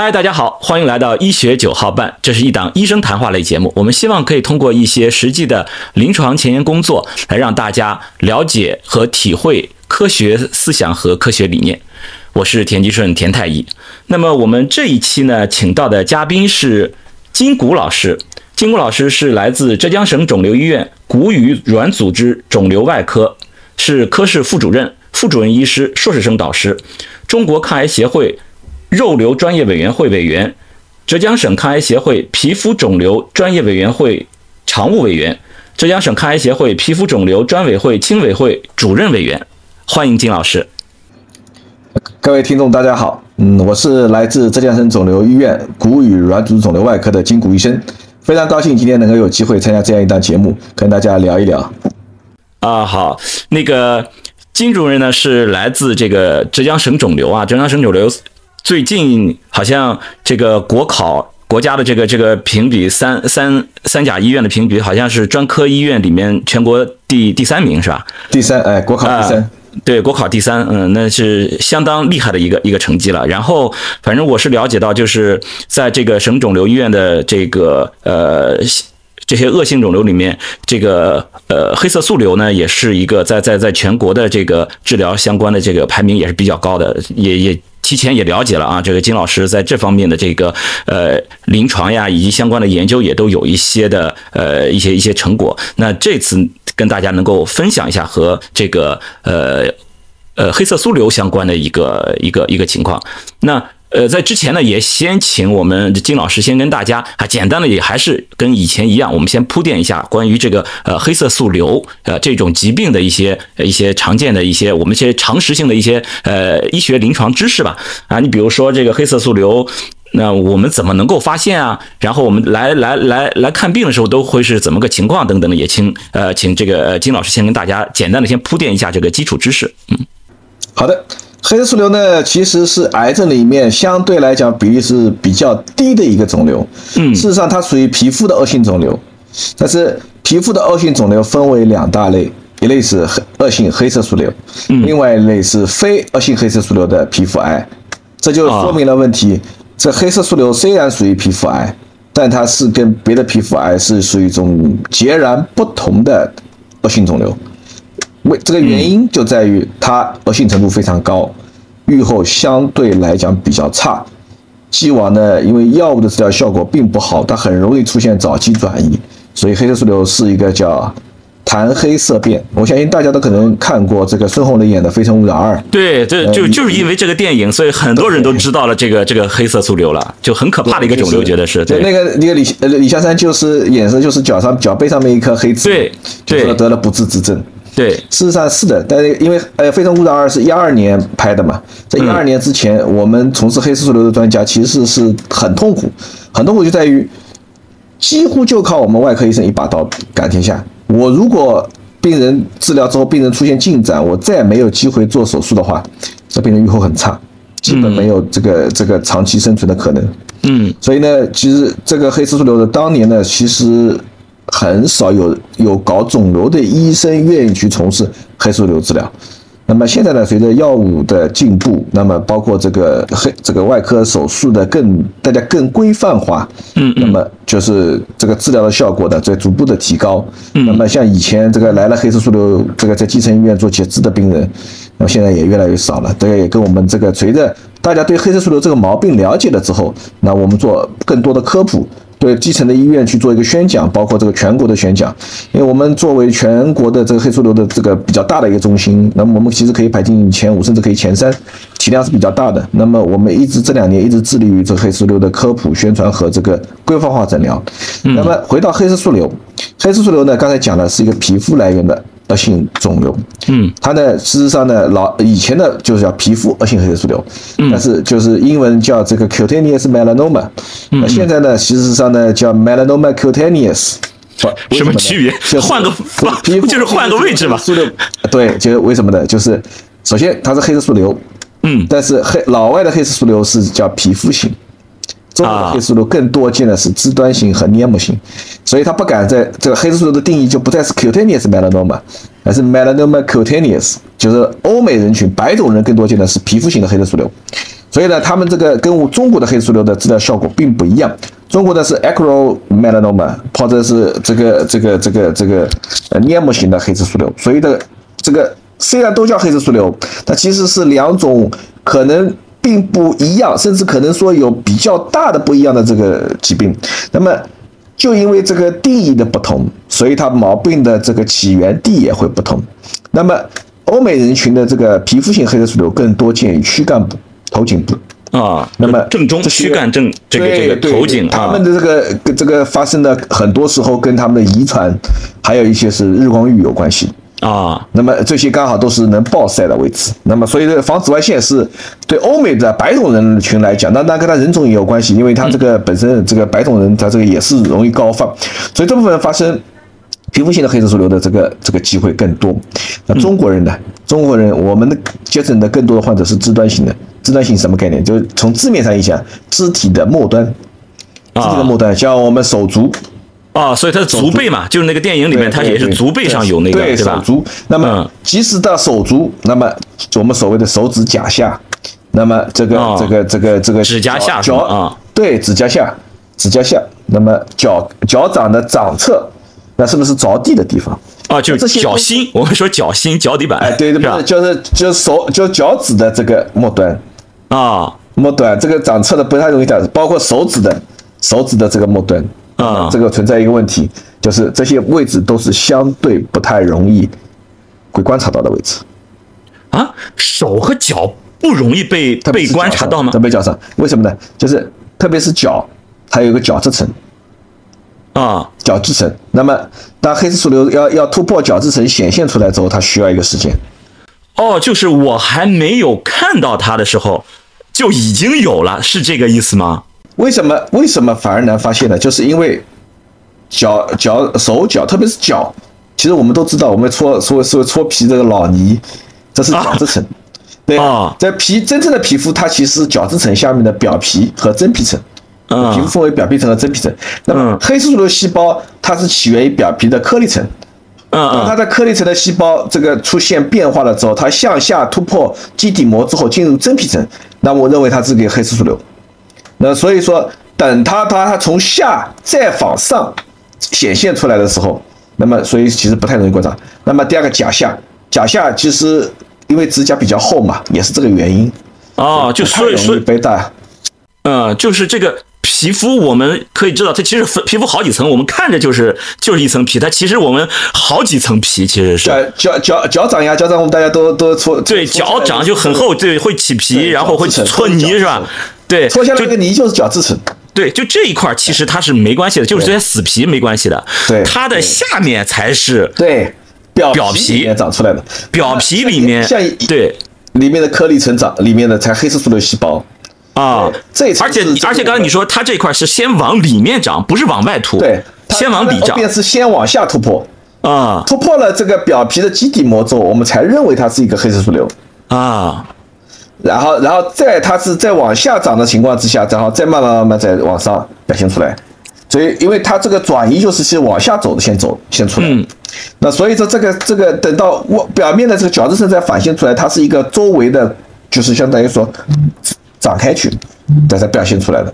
嗨，大家好，欢迎来到医学九号半，这是一档医生谈话类节目。我们希望可以通过一些实际的临床前沿工作，来让大家了解和体会科学思想和科学理念。我是田吉顺，田太医。那么我们这一期呢，请到的嘉宾是金谷老师。金谷老师是来自浙江省肿瘤医院骨与软组织肿瘤外科，是科室副主任、副主任医师、硕士生导师，中国抗癌协会。肉瘤专业委员会委员，浙江省抗癌协会皮肤肿瘤专业委员会常务委员，浙江省抗癌协会皮肤肿瘤专委会青委会主任委员，欢迎金老师。各位听众，大家好，嗯，我是来自浙江省肿瘤医院骨与软组织肿瘤外科的金谷医生，非常高兴今天能够有机会参加这样一档节目，跟大家聊一聊。啊，好，那个金主任呢是来自这个浙江省肿瘤啊，浙江省肿瘤。最近好像这个国考国家的这个这个评比三三三甲医院的评比好像是专科医院里面全国第第三名是吧？第三，哎，国考第三，对，国考第三，嗯，那是相当厉害的一个一个成绩了。然后，反正我是了解到，就是在这个省肿瘤医院的这个呃这些恶性肿瘤里面，这个呃黑色素瘤呢，也是一个在在在全国的这个治疗相关的这个排名也是比较高的，也也。提前也了解了啊，这个金老师在这方面的这个呃临床呀，以及相关的研究也都有一些的呃一些一些成果。那这次跟大家能够分享一下和这个呃呃黑色素瘤相关的一个一个一个情况。那。呃，在之前呢，也先请我们金老师先跟大家啊，简单的也还是跟以前一样，我们先铺垫一下关于这个呃黑色素瘤呃这种疾病的一些一些常见的一些我们一些常识性的一些呃医学临床知识吧啊，你比如说这个黑色素瘤，那我们怎么能够发现啊？然后我们来来来来看病的时候都会是怎么个情况等等的，也请呃请这个呃金老师先跟大家简单的先铺垫一下这个基础知识，嗯，好的。黑色素瘤呢，其实是癌症里面相对来讲比例是比较低的一个肿瘤。嗯，事实上它属于皮肤的恶性肿瘤。但是皮肤的恶性肿瘤分为两大类，一类是恶性黑色素瘤，另外一类是非恶性黑色素瘤的皮肤癌。这就说明了问题：这黑色素瘤虽然属于皮肤癌，但它是跟别的皮肤癌是属于一种截然不同的恶性肿瘤。为这个原因就在于它恶性程度非常高，预后相对来讲比较差。既往呢，因为药物的治疗效果并不好，它很容易出现早期转移，所以黑色素瘤是一个叫谈黑色变。我相信大家都可能看过这个孙红雷演的《非诚勿扰二》。对，这就就是因为这个电影，所以很多人都知道了这个这个黑色素瘤了，就很可怕的一个肿瘤，觉得是。对，那个那个李呃李香山就是演的就是脚上脚背上面一颗黑痣，对，对，得了不治之症。对，事实上是的，但是因为呃，《非诚勿扰二》是一二年拍的嘛，在一二年之前，我们从事黑色素瘤的专家其实是很痛苦，很痛苦就在于几乎就靠我们外科医生一把刀赶天下。我如果病人治疗之后，病人出现进展，我再没有机会做手术的话，这病人预后很差，基本没有这个这个长期生存的可能。嗯，所以呢，其实这个黑色素瘤的当年呢，其实。很少有有搞肿瘤的医生愿意去从事黑素瘤治疗。那么现在呢，随着药物的进步，那么包括这个黑这个外科手术的更大家更规范化，嗯，那么就是这个治疗的效果呢在逐步的提高。那么像以前这个来了黑色素瘤这个在基层医院做截肢的病人，那么现在也越来越少了。这个也跟我们这个随着大家对黑色素瘤这个毛病了解了之后，那我们做更多的科普。对基层的医院去做一个宣讲，包括这个全国的宣讲，因为我们作为全国的这个黑素瘤的这个比较大的一个中心，那么我们其实可以排进前五，甚至可以前三，体量是比较大的。那么我们一直这两年一直致力于这个黑素瘤的科普宣传和这个规范化诊疗。那么回到黑色素瘤，黑色素瘤呢，刚才讲的是一个皮肤来源的。恶性肿瘤，嗯，它呢，事实上呢，老以前的就是叫皮肤恶性黑色素瘤，嗯，但是就是英文叫这个 cutaneous melanoma，那现在呢，事实上呢叫 melanoma cutaneous，什么区别？换个皮肤就是换个位置嘛？素瘤，对，就是为什么呢？就是首先它是黑色素瘤，嗯，但是黑老外的黑色素瘤是叫皮肤型。中国的黑色素瘤更多见的是肢端型和黏膜型，所以它不敢在这个黑色素瘤的定义就不再是 cutaneous melanoma，而是 melanoma cutaneous，就是欧美人群白种人更多见的是皮肤型的黑色素瘤。所以呢，他们这个跟我中国的黑色素瘤的治疗效果并不一样。中国的是 acromelanoma，或者是这个这个这个这个呃黏膜型的黑色素瘤。所以的这个虽然都叫黑色素瘤，但其实是两种可能并不一样，甚至可能说有比较大的不一样的这个疾病。那么就因为这个定义的不同，所以它毛病的这个起源地也会不同。那么欧美人群的这个皮肤性黑色素瘤更多见于躯干部、头颈部。啊，那么正中躯干正这个这个头颈啊他们，的这个这个发生的很多时候跟他们的遗传，还有一些是日光浴有关系。啊那么这些刚好都是能暴晒的位置。那么所以这个防紫外线是对欧美的白种人群来讲，那那跟他人种也有关系，因为他这个本身这个白种人他这个也是容易高发，所以这部分发生皮肤性的黑色素瘤的这个这个机会更多。那中国人呢？中国人我们的接诊的更多的患者是肢端型的，肢端型什么概念？就是从字面上一讲，肢体的末端，肢体的末端，像我们手足。啊，所以它是足背嘛，就是那个电影里面它也是足背上有那个对对吧？手？足，那么嗯。即使到手足，那么我们所谓的手指甲下，那么这个哦这个这个这个指甲下脚啊，对，指甲下，指甲下，那么脚脚掌的掌侧，那是不是着地的地方？啊，就是脚心，我们说脚心、脚底板，哎，对对，吧？不是，？就是就是手就脚趾的这个末端，啊。末端这个掌侧的不太容易打，包括手指的手指的这个末端，啊这个存在一个问题，就是这些位置都是相对不太容易会观察到的位置。啊，手和脚不容易被被观察到吗特？别脚上，为什么呢？就是特别是脚，它有一个角质层，啊角质层。那么当黑色素瘤要要突破角质层显现出来之后，它需要一个时间。哦，就是我还没有看到它的时候就已经有了，是这个意思吗？为什么为什么反而难发现呢？就是因为脚脚手脚，特别是脚，其实我们都知道，我们搓搓搓搓皮这个老泥，这是角质层。对啊在皮真正的皮肤，它其实是角质层下面的表皮和真皮层。嗯皮肤分为表皮层和真皮层。那么嗯黑色素瘤细胞它是起源于表皮的颗粒层。嗯当它嗯的颗粒层的细胞这个出现变化了之后，它向下突破基底膜之后进入真皮层，那我认为它是个黑色素瘤。那所以说，等它它它从下再往上显现出来的时候，那么所以其实不太容易观察。那么第二个甲下，甲下其实因为指甲比较厚嘛，也是这个原因。啊，就所以所以易被大嗯，就是这个皮肤，我们可以知道，它其实分皮肤好几层，我们看着就是就是一层皮，它其实我们好几层皮，其实是脚脚脚脚掌呀，脚掌我们大家都都搓对脚掌就很厚，对，会起皮，然后会搓泥是吧？对，脱下来就那个泥就是角质层。对，就这一块其实它是没关系的，就是这些死皮没关系的，对它的下面才是对，表表皮长出来的，表皮里面像像对里面的颗粒层长里面的才黑色素瘤细胞。啊，这一层而且而且刚才你说它这块是先往里面长，不是往外突，对，先往里长便是先往下突破，啊突破了这个表皮的基底膜之后，我们才认为它是一个黑色素瘤。啊然后，然后再它是在往下长的情况之下，然后再慢慢慢慢再往上表现出来。所以，因为它这个转移就是先往下走的，先走先出来。嗯那所以说这个这个等到我表面的这个角质层再反现出来，它是一个周围的，就是相当于说展开去，这才表现出来的。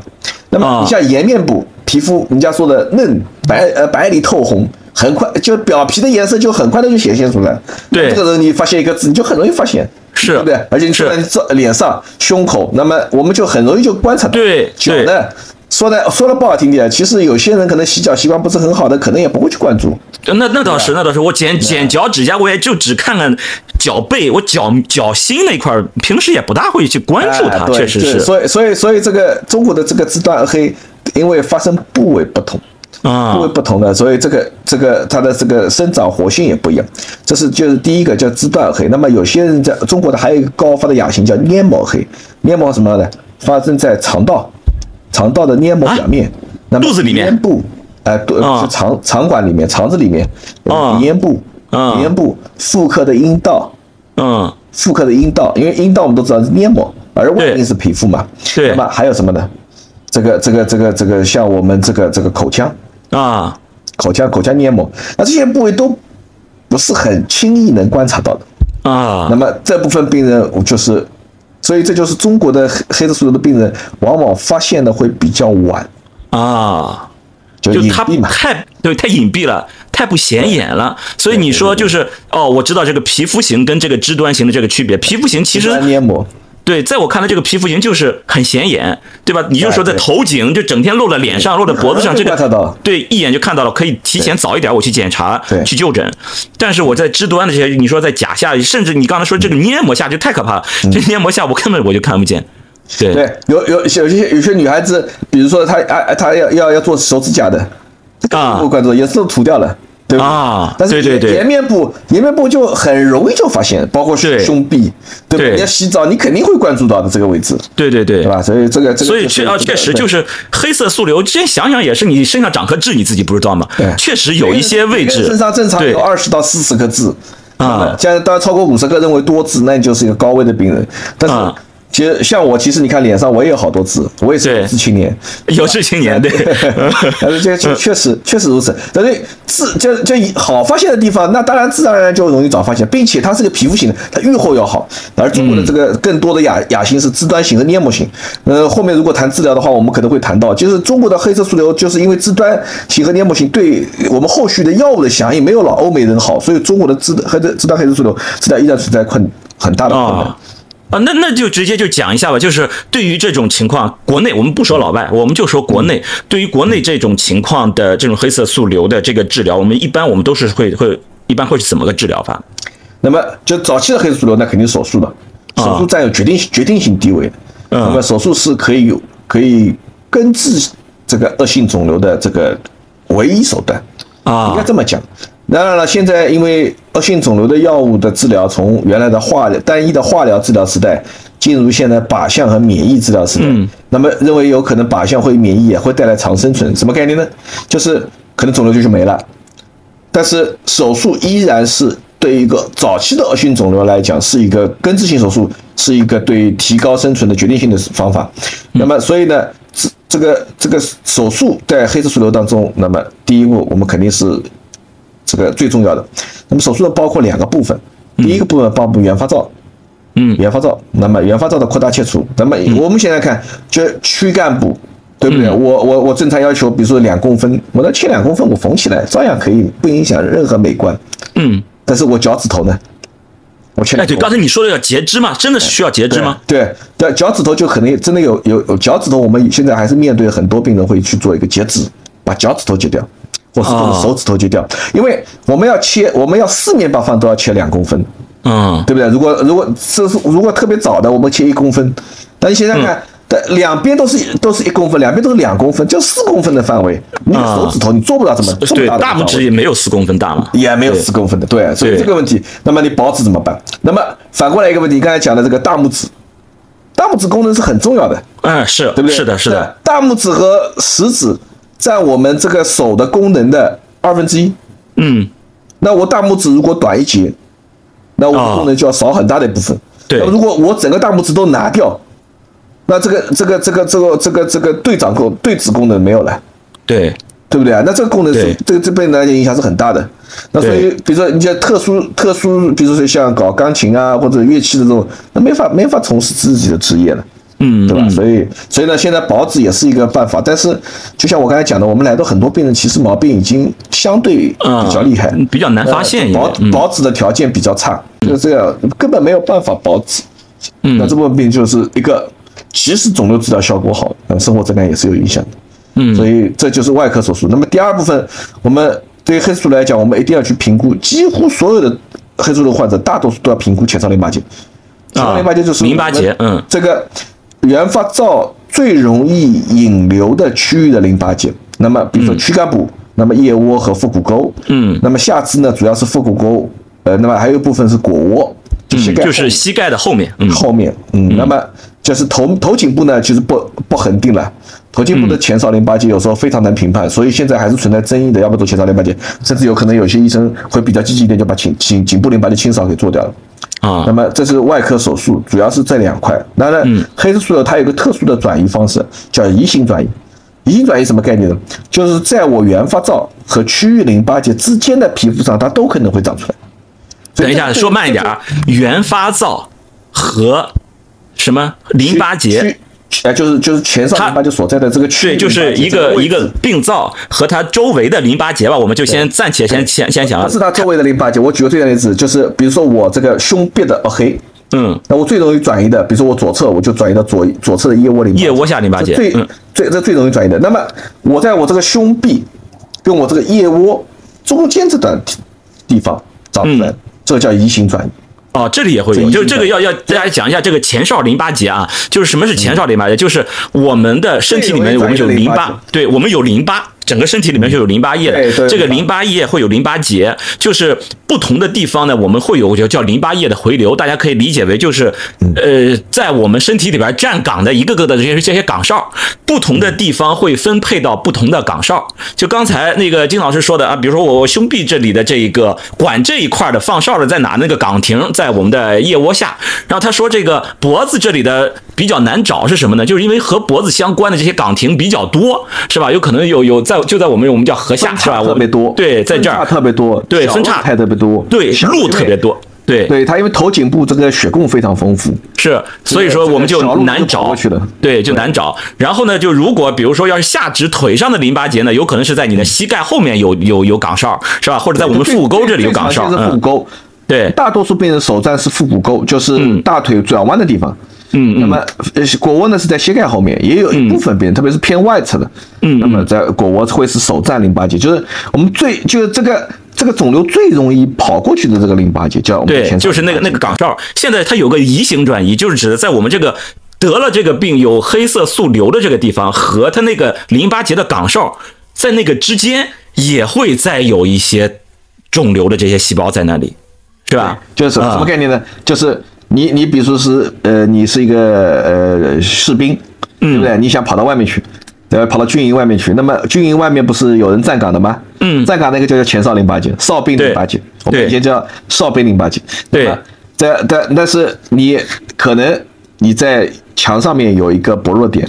那么你像颜面部皮肤，人家说的嫩白呃白里透红，很快就表皮的颜色就很快的就显现出来。对这个时候你发现一个字，你就很容易发现。是对不对？而且你在这脸上、胸口，那么我们就很容易就观察到。对对脚呢，说的说的不好听点，其实有些人可能洗脚习惯不是很好的，可能也不会去关注。那那倒是，那倒是。我剪剪脚趾甲，我也就只看看脚背，我脚脚心那块，平时也不大会去关注它，确实是所以所以所以这个中国的这个肢端黑，因为发生部位不同。啊。部位不同的，所以这个这个它的这个生长活性也不一样。这是就是第一个叫肢段黑。那么有些人在中国的还有一个高发的亚型叫黏膜黑，黏膜什么呢？发生在肠道，肠道的黏膜表面，那么肚子里面？咽部，哎，肚啊。是肠肠管里面，肠子里面，啊。鼻咽部，啊。鼻咽部，妇科的阴道，嗯妇科的阴道，因为阴道我们都知道是黏膜，而外对。面是皮肤嘛。对。那么还有什么呢？这个这个这个这个像我们这个这个口腔。啊口腔口腔黏膜，那这些部位都不是很轻易能观察到的。啊那么这部分病人就是所以这就是中国的黑黑色素瘤的病人往往发现的会比较晚，啊，就隐蔽嘛。太对太隐蔽了，太不显眼了。所以你说就是哦，我知道这个皮肤型跟这个肢端型的这个区别。皮肤型其实端黏膜，对，在我看来，这个皮肤型就是很显眼，对吧？你就说在头颈就整天露在脸上、露在脖子上，这个对一眼就看到了，可以提前早一点我去检查对、去就诊。但是我在肢端的这些，你说在甲下，甚至你刚才说这个黏膜下就太可怕了，这黏膜下我根本我就看不见。对有有有些有些女孩子，比如说她啊她要要要做手指甲的，啊不关注也是涂掉了。对吧？啊但是对对对。颜面部颜面部就很容易就发现，包括胸胸壁，对吧？对。你要洗澡，你肯定会关注到的这个位置，对对对。对吧？所以这个这个所以就是确啊，确实就是黑色素瘤，这想想也是你身上长颗痣，你自己不知道吗对？确实有一些位置身上正常有二十到四十个痣啊。现在当然超过五十个认为多痣，那你就是一个高危的病人。但是啊其实像我，其实你看脸上我也有好多痣，我也是有痣青年。有痣青年，对，但是这确 确实确实如此。但是痣就就好发现的地方，那当然自然而然就容易早发现，并且它是个皮肤型的，它愈后要好。而中国的这个更多的亚亚型是肢端型和黏膜型。呃，后面如果谈治疗的话，我们可能会谈到，就是中国的黑色素瘤，就是因为肢端型和黏膜型对我们后续的药物的响应没有老欧美人好，所以中国的肢黑的肢端黑色素瘤治疗依然存在困很大的困难啊。啊，那那就直接就讲一下吧，就是对于这种情况，国内我们不说老外，我们就说国内，对于国内这种情况的这种黑色素瘤的这个治疗，我们一般我们都是会会一般会是怎么个治疗法？那么就早期的黑色素瘤，那肯定手术的，手术占有决定决定性地位的。嗯那么手术是可以有可以根治这个恶性肿瘤的这个唯一手段啊，应该啊这么讲。当然了，现在因为恶性肿瘤的药物的治疗从原来的化疗单一的化疗治疗时代，进入现在靶向和免疫治疗时代。嗯那么认为有可能靶向会免疫也会带来长生存，什么概念呢？就是可能肿瘤就是没了，但是手术依然是对一个早期的恶性肿瘤来讲是一个根治性手术，是一个对提高生存的决定性的方法。那么，所以呢，这这个这个手术在黑色素瘤当中，那么第一步我们肯定是这个最重要的。那么手术呢包括两个部分，第一个部分包括原发灶。嗯原发灶，那么原发灶的扩大切除，那么我们现在看，就躯干部，对不对？嗯我我我正常要求，比如说两公分，我那切两公分，我缝起来照样可以，不影响任何美观。嗯，但是我脚趾头呢？我切哎，对，刚才你说的要截肢嘛？真的是需要截肢吗？对对，脚趾头就可能真的有有有脚趾头，我们现在还是面对很多病人会去做一个截肢，把脚趾头截掉，或是哦手指头就掉，因为我们要切，我们要四面八方都要切两公分，嗯。对不对？如果如果这是如果特别早的，我们切一公分，但你想想嗯。看，对，两边都是都是一公分，两边都是两公分，就四公分的范围，你的手指头你做不到这么这么对，大的大拇指也没有四公分大嘛。也没有四公分的，对，所以这个问题，那么你保指怎么办？那么反过来一个问题，刚才讲的这个大拇指，大拇指功能是很重要的，嗯，是对不对？是的，是的，大拇指和食指占我们这个手的功能的二分之一。嗯，那我大拇指如果短一截，那我功能就要少很大的一部分。对那如果我整个大拇指都拿掉，那这个这个这个这个这个这个对掌功对指功能没有了。对，对不对啊？那这个功能是对这个这辈人来讲影响是很大的。那所以，比如说你像特殊特殊，比如说像搞钢琴啊或者乐器的这种，那没法没法从事自己的职业了。嗯，对吧？嗯所以，所以呢，现在保脂也是一个办法，但是就像我刚才讲的，我们来到很多病人，其实毛病已经相对比较厉害，嗯比较难发现保嗯保脂的条件比较差，就这样根本没有办法保脂。嗯那这部分病就是一个，即使肿瘤治疗效果好，那生活质量也是有影响的。嗯所以这就是外科手术。那么第二部分，我们对于黑素瘤来讲，我们一定要去评估，几乎所有的黑素瘤患者，大多数都要评估前槽淋巴结。前槽淋巴结就是淋巴结嗯这个原发灶最容易引流的区域的淋巴结。那么比如说躯干部，那么腋窝和腹股沟，嗯那么下肢呢主要是腹股沟，呃，那么还有一部分是腘窝，就膝嗯，盖后就是膝盖的后面，嗯后面，嗯，那么就是头头颈部呢，其实不不恒定了。头颈部的前哨淋巴结有时候非常难评判，所以现在还是存在争议的，要不做前哨淋巴结，甚至有可能有些医生会比较积极一点，就把颈颈颈部淋巴结清扫给做掉了。啊那，么这是外科手术，主要是这两块。当然，黑色素瘤它有个特殊的转移方式，叫移行转移。移行转移什么概念呢？就是在我原发灶和区域淋巴结之间的皮肤上，它都可能会长出来。等一下，说慢一点啊，原发灶和什么淋巴结？区，哎，就是就是前哨淋巴结所在的这个区域就是一个一个病灶和它周围的淋巴结吧，我们就先暂且先先先想不，是它周围的淋巴结。我举个最简单的例子，就是比如说我这个胸壁的腭黑，嗯，那我最容易转移的，比如说我左侧，我就转移到左左侧的腋窝淋巴结腋窝下淋巴结最、嗯最这最容易转移的。那么我在我这个胸壁跟我这个腋窝中间这段地地方长出来，嗯这叫移行转移。哦，这里也会有，就是这个要要大家讲一下这个前哨淋巴结啊，就是什么是前哨淋巴结？就是我们的身体里面我们有淋巴对我们有淋巴。整个身体里面就有淋巴液的，这个淋巴液会有淋巴结，就是不同的地方呢，我们会有叫叫淋巴液的回流，大家可以理解为就是，呃，在我们身体里边站岗的一个个的这些这些岗哨，不同的地方会分配到不同的岗哨。就刚才那个金老师说的啊，比如说我我胸壁这里的这一个管这一块的放哨的在哪？那个岗亭在我们的腋窝下。然后他说这个脖子这里的比较难找是什么呢？就是因为和脖子相关的这些岗亭比较多，是吧？有可能有有在就在我们我们叫河下是吧？特别多，对，在这儿特别多，对分叉太特别多，对小路特别。多，对对它，因为头颈部这个血供非常丰富，是，所以说我们就难找过去了对，就难找。然后呢，就如果比如说要是下肢腿上的淋巴结呢，有可能是在你的膝盖后面有有有岗哨，是吧？或者在我们腹股沟这里有岗哨，嗯，腹股沟。对，大多数病人首站是腹股沟，就是大腿转弯的地方。嗯那么，呃，腘窝呢是在膝盖后面，也有一部分病人，特别是偏外侧的，嗯那么在腘窝会是首站淋巴结，就是我们最就是这个这个肿瘤最容易跑过去的这个淋巴结，叫我们的对，就是那个那个岗哨。现在它有个移行转移，就是指的在我们这个得了这个病有黑色素瘤的这个地方和它那个淋巴结的岗哨在那个之间也会再有一些肿瘤的这些细胞在那里，是吧？就是什么啊什么概念呢？就是你你比如说是呃，你是一个呃士兵，对不对？你想跑到外面去，呃，跑到军营外面去，那么军营外面不是有人站岗的吗？嗯站岗那个就叫前哨淋巴结，哨兵淋巴结，我们对以前叫哨兵淋巴结。对那么在但但是你可能你在墙上面有一个薄弱点，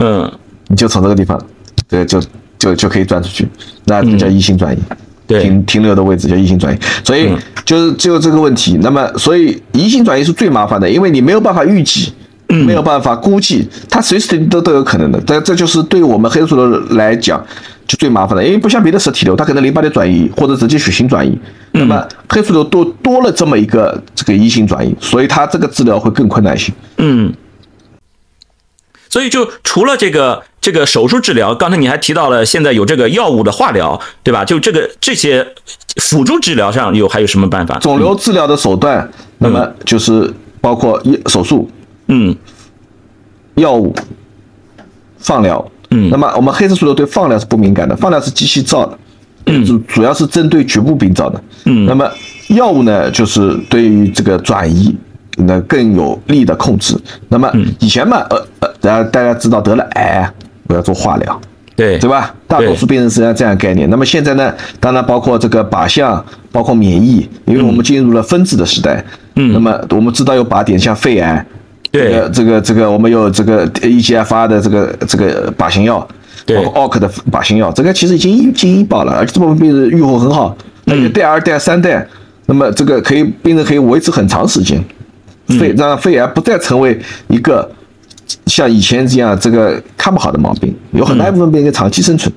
嗯，你就从这个地方，对，就就就可以钻出去，那这叫一心转移。对停停留的位置叫移行转移，所以就是就这个问题。那么，所以移行转移是最麻烦的，因为你没有办法预计，没有办法估计，它随时都都有可能的。这这就是对我们黑素瘤来讲就最麻烦的，因为不像别的实体瘤，它可能淋巴结转移或者直接血型转移，那么黑素瘤多多了这么一个这个移行转移，所以它这个治疗会更困难一些。嗯，所以就除了这个这个手术治疗，刚才你还提到了现在有这个药物的化疗，对吧？就这个这些辅助治疗上有还有什么办法？肿瘤治疗的手段，那么就是包括一手术、嗯药物、放疗。嗯那么我们黑色素瘤对放疗是不敏感的，放疗是机器造的，主主要是针对局部病灶的。嗯那么药物呢，就是对于这个转移。那更有力的控制。那么嗯以前嘛，呃呃，大家大家知道得了癌，我要做化疗，对。对吧？大多数病人实际上这样概念。那么现在呢，当然包括这个靶向，包括免疫，因为我们进入了分子的时代。嗯。那么我们知道有靶点，像肺癌，对。这个这个这个我们有这个 EGFR 的这个这个靶型药，对。包括 ALK 的靶型药，这个其实已经医经医保了，而且这部分病人预后很好，那嗯个带二代三代，那么这个可以病人可以维持很长时间，嗯。肺让肺癌不再成为一个像以前这样这个看不好的毛病，有很大一部分病人长期生存。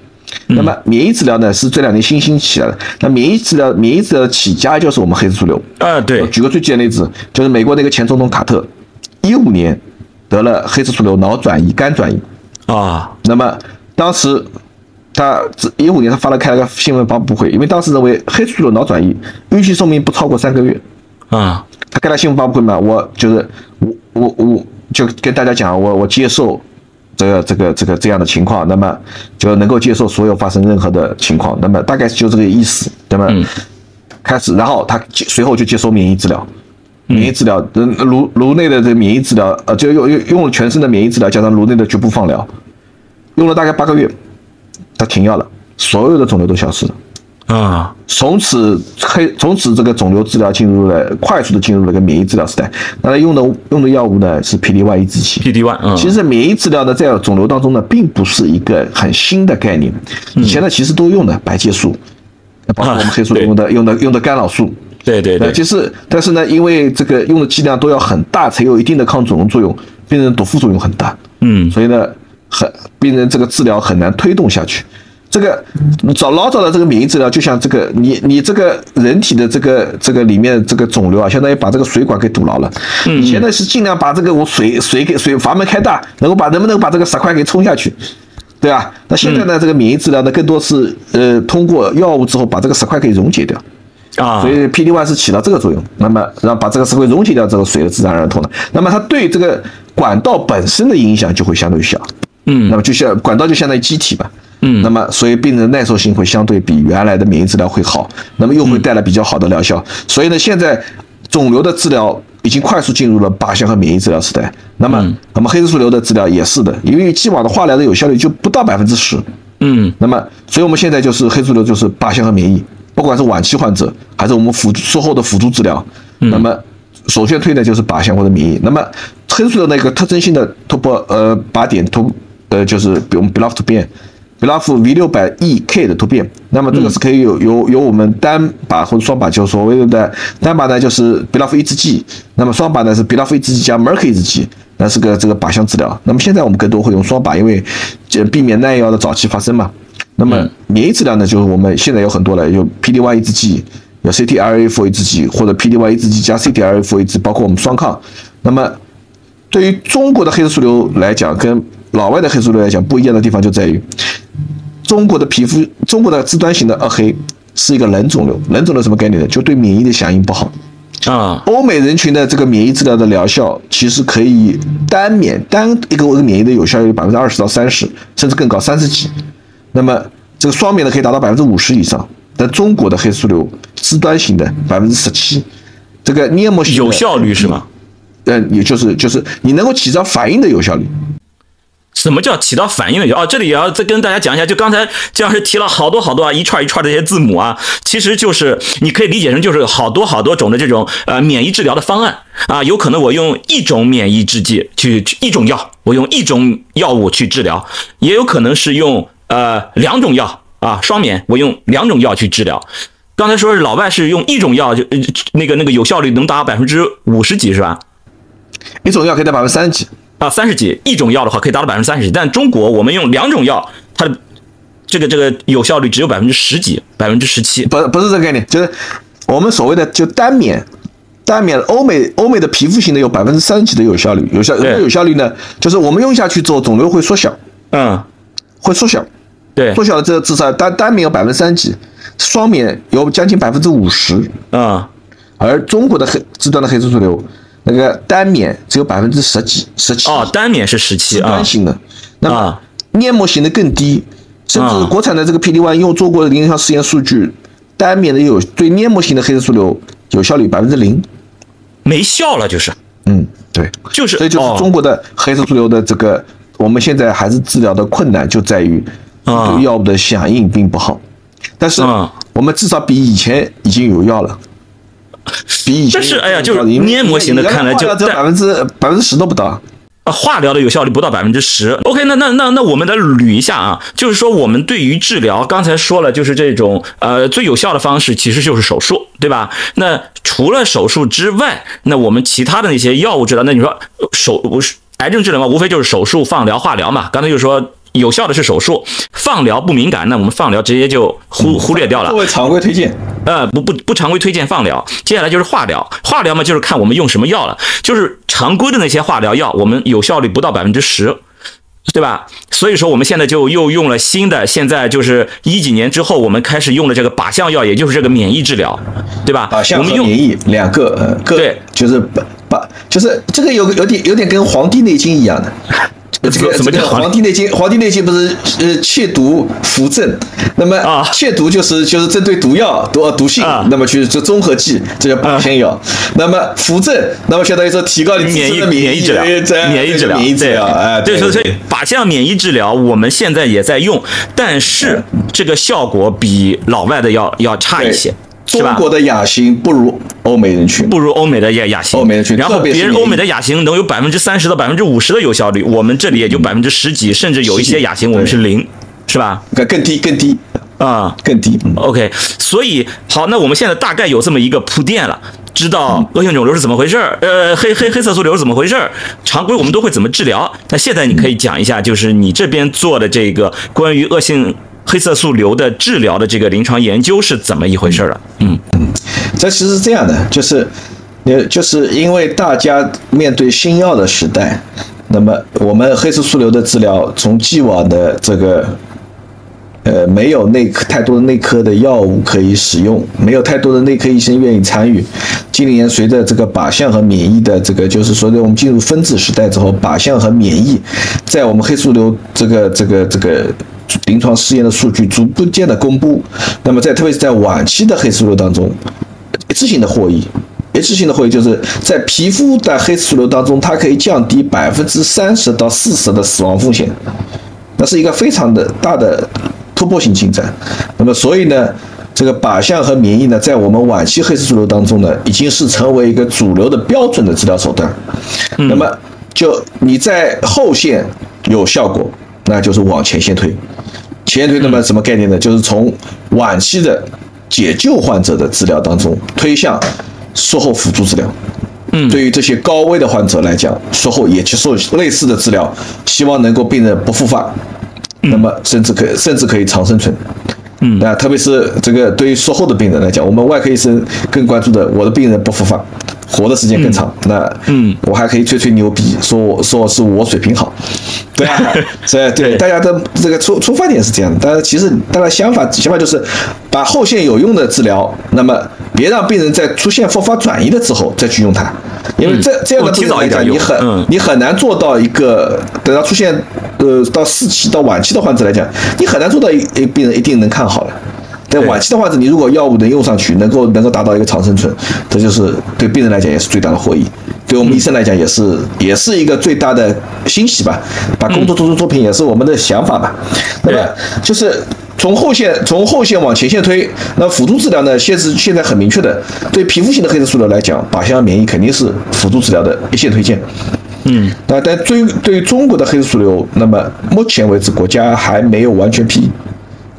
那么免疫治疗呢，是这两年新兴起来的。那免疫治疗，免疫治疗的起家就是我们黑色素瘤。啊，对，举个最简单的例子，就是美国那个前总统卡特，一五年得了黑色素瘤脑转移、肝转移。啊，那么当时他一五年他发了开了个新闻发布会，因为当时认为黑色素瘤脑转移预期寿命不超过三个月。啊，他开了新闻发布会嘛，我就是我我我就跟大家讲，我我接受这个这个这个这样的情况，那么就能够接受所有发生任何的情况，那么大概就这个意思，那么嗯开始，然后他接随后就接受免疫治疗。免疫治疗，嗯，颅颅内的这个免疫治疗，呃，就用用用了全身的免疫治疗，加上颅内的局部放疗，用了大概八个月，他停药了，所有的肿瘤都消失了。啊，从此黑，从此这个肿瘤治疗进入了快速的进入了个免疫治疗时代。那它用的用的药物呢是 PD-1 抑制剂。PD one，嗯，其实免疫治疗呢，在肿瘤当中呢，并不是一个很新的概念，以前呢其实都用的白介素，包括我们黑素用的用的用的干扰素，对对对，就是但是呢，因为这个用的剂量都要很大，才有一定的抗肿瘤作用，病人毒副作用很大，嗯，所以呢，很病人这个治疗很难推动下去。这个早老早的这个免疫治疗，就像这个你你这个人体的这个这个里面这个肿瘤啊，相当于把这个水管给堵牢了。嗯，现在是尽量把这个我水水给水阀门开大，能够把能不能把这个石块给冲下去，对吧？那现在呢，这个免疫治疗呢，更多是呃通过药物之后把这个石块给溶解掉。啊，所以 PD one 是起到这个作用，那么让把这个石块溶解掉，这个水的自然而然通了。那么它对这个管道本身的影响就会相对小。嗯，那么就像管道就相当于机体吧。嗯，那么所以病人耐受性会相对比原来的免疫治疗会好，那么又会带来比较好的疗效。所以呢，现在肿瘤的治疗已经快速进入了靶向和免疫治疗时代。那么，那么黑色素瘤的治疗也是的，因为既往的化疗的有效率就不到百分之十。嗯，那么，所以我们现在就是黑素瘤就是靶向和免疫，不管是晚期患者还是我们辅术后的辅助治疗，那么首先推的就是靶向或者免疫。那么黑素瘤那个特征性的突破呃靶点突呃就是比我们 BRAF 突变。比拉夫 V 六百 EK 的突变，那么这个是可以有有有我们单靶或者双靶，就是所谓的单靶呢，就是比拉夫抑制剂，那么双靶呢是比拉夫抑制剂加 Merck 抑制剂，那是个这个靶向治疗。那么现在我们更多会用双靶，因为这避免耐药的早期发生嘛。那么免疫治疗呢，就是我们现在有很多了，有 PD-1 抑制剂，有 CTLA-4 抑制剂，或者 PD-1 抑制剂加 CTLA-4 抑制，包括我们双抗。那么对于中国的黑色素瘤来讲，跟老外的黑色素瘤来讲不一样的地方就在于。中国的皮肤，中国的肢端型的二黑是一个冷肿瘤。冷肿瘤什么概念呢？就对免疫的响应不好。啊，欧美人群的这个免疫治疗的疗效，其实可以单免单一个免疫的有效率百分之二十到三十，甚至更高，三十几。那么这个双免的可以达到百分之五十以上。但中国的黑素瘤肢端型的百分之十七，这个黏膜有效率是吗？嗯，也就是就是你能够起到反应的有效率。什么叫起到反应的？哦，这里也要再跟大家讲一下，就刚才姜老师提了好多好多啊，一串一串的这些字母啊，其实就是你可以理解成就是好多好多种的这种呃免疫治疗的方案啊，有可能我用一种免疫制剂去一种药，我用一种药物去治疗，也有可能是用呃两种药啊双免，我用两种药去治疗。刚才说是老外是用一种药就呃那个那个有效率能达到百分之五十几是吧？一种药可以达百分之三十几。啊，三十几一种药的话可以达到百分之三十几，但中国我们用两种药，它的这个这个有效率只有百分之十几，百分之十七。不不是这个概念，就是我们所谓的就单免，单免欧美欧美的皮肤型的有百分之三十几的有效率，有效有效率呢，就是我们用下去之后肿瘤会缩小，嗯，会缩小，对，缩小了这至少单单免有百分之三十几，双免有将近百分之五十，嗯，而中国的黑极端的黑色素瘤。那个单免只有百分之十几、十七。哦，单免是十七啊，端型的，那么黏膜型的更低，甚至国产的这个 PD one 用做过临床试验数据，单免的有对黏膜型的黑色素瘤有效率百分之零，没效了就是，嗯，对，就是，所以就是中国的黑色素瘤的这个，我们现在还是治疗的困难就在于对药物的响应并不好，但是我们至少比以前已经有药了。比以前，但是哎呀，就是黏膜型的，看来就百分之百分之十都不到啊。化疗的有效率不到百分之十。OK，那那那那我们来捋一下啊，就是说我们对于治疗，刚才说了，就是这种呃最有效的方式其实就是手术，对吧？那除了手术之外，那我们其他的那些药物治疗，那你说手不是癌症治疗嘛，无非就是手术、放疗、化疗嘛。刚才就说。有效的是手术，放疗不敏感，那我们放疗直接就忽忽略掉了。作为常规推荐，呃，不不不常规推荐放疗。接下来就是化疗，化疗嘛就是看我们用什么药了。就是常规的那些化疗药，我们有效率不到百分之十，对吧？所以说我们现在就又用了新的，现在就是一几年之后，我们开始用了这个靶向药，也就是这个免疫治疗，对吧？靶向和免疫两个，呃，对，就是靶靶，就是这个有有点有点跟《黄帝内经》一样的。这个什么叫《黄帝内经》？《黄帝内经》不是呃祛毒扶正，那么啊，祛毒就是就是针对毒药毒毒性，那么去做综合剂，这叫靶向药。那么扶正，那么相当于说提高你免疫免疫治疗，免疫治疗，免疫治疗。哎，对，所以靶向免疫治疗我们现在也在用，但是这个效果比老外的要要差一些。中国的亚型不如欧美人群，不如欧美的亚亚型，欧美人群。然后别人欧美的亚型能有百分之三十到百分之五十的有效率，我们这里也就百分之十几，甚至有一些亚型我们是零，是吧？更更低更低，啊，更低。OK，所以好，那我们现在大概有这么一个铺垫了，知道恶性肿瘤是怎么回事儿，呃，黑黑黑色素瘤是怎么回事儿，常规我们都会怎么治疗。那现在你可以讲一下，就是你这边做的这个关于恶性黑色素瘤的治疗的这个临床研究是怎么一回事儿了？嗯嗯这其实是这样的，就是，呃，就是因为大家面对新药的时代，那么我们黑色素瘤的治疗从既往的这个，呃，没有内科太多的内科的药物可以使用，没有太多的内科医生愿意参与。近年随着这个靶向和免疫的这个，就是说的我们进入分子时代之后，靶向和免疫在我们黑素瘤这个这个这个临床试验的数据逐步间的公布，那么在特别是在晚期的黑素瘤当中。一次性的获益，一次性的获益就是在皮肤的黑素瘤当中，它可以降低百分之三十到四十的死亡风险，那是一个非常的大的突破性进展。那么，所以呢，这个靶向和免疫呢，在我们晚期黑色素瘤当中呢，已经是成为一个主流的标准的治疗手段。那么，就你在后线有效果，那就是往前先推。前推那么什么概念呢？就是从晚期的解救患者的治疗当中推向术后辅助治疗。嗯对于这些高危的患者来讲，术后也接受类似的治疗，希望能够病人不复发，那么甚至可以甚至可以长生存。嗯那特别是这个对于术后的病人来讲，我们外科医生更关注的，我的病人不复发，活的时间更长。那嗯我还可以吹吹牛逼，说我说是我水平好，对 吧？对对，大家的这个出出发点是这样的，但是其实当然想法想法就是把后线有用的治疗，那么别让病人在出现复发转移了之后再去用它，因为这这样的病人来讲，早一点你很嗯你很难做到一个等到出现呃到四期到晚期的患者来讲，你很难做到一一病人一定能看好了。在晚期的患者，你如果药物能用上去，能够能够达到一个长生存，这就是对病人来讲也是最大的获益，对我们医生来讲也是也是一个最大的欣喜吧。把工作做出作品也是我们的想法吧。那么就是从后线从后线往前线推，那辅助治疗呢，现是现在很明确的，对皮肤性的黑色素瘤来讲，靶向免疫肯定是辅助治疗的一线推荐。嗯那但对于对于中国的黑色素瘤，那么目前为止国家还没有完全批，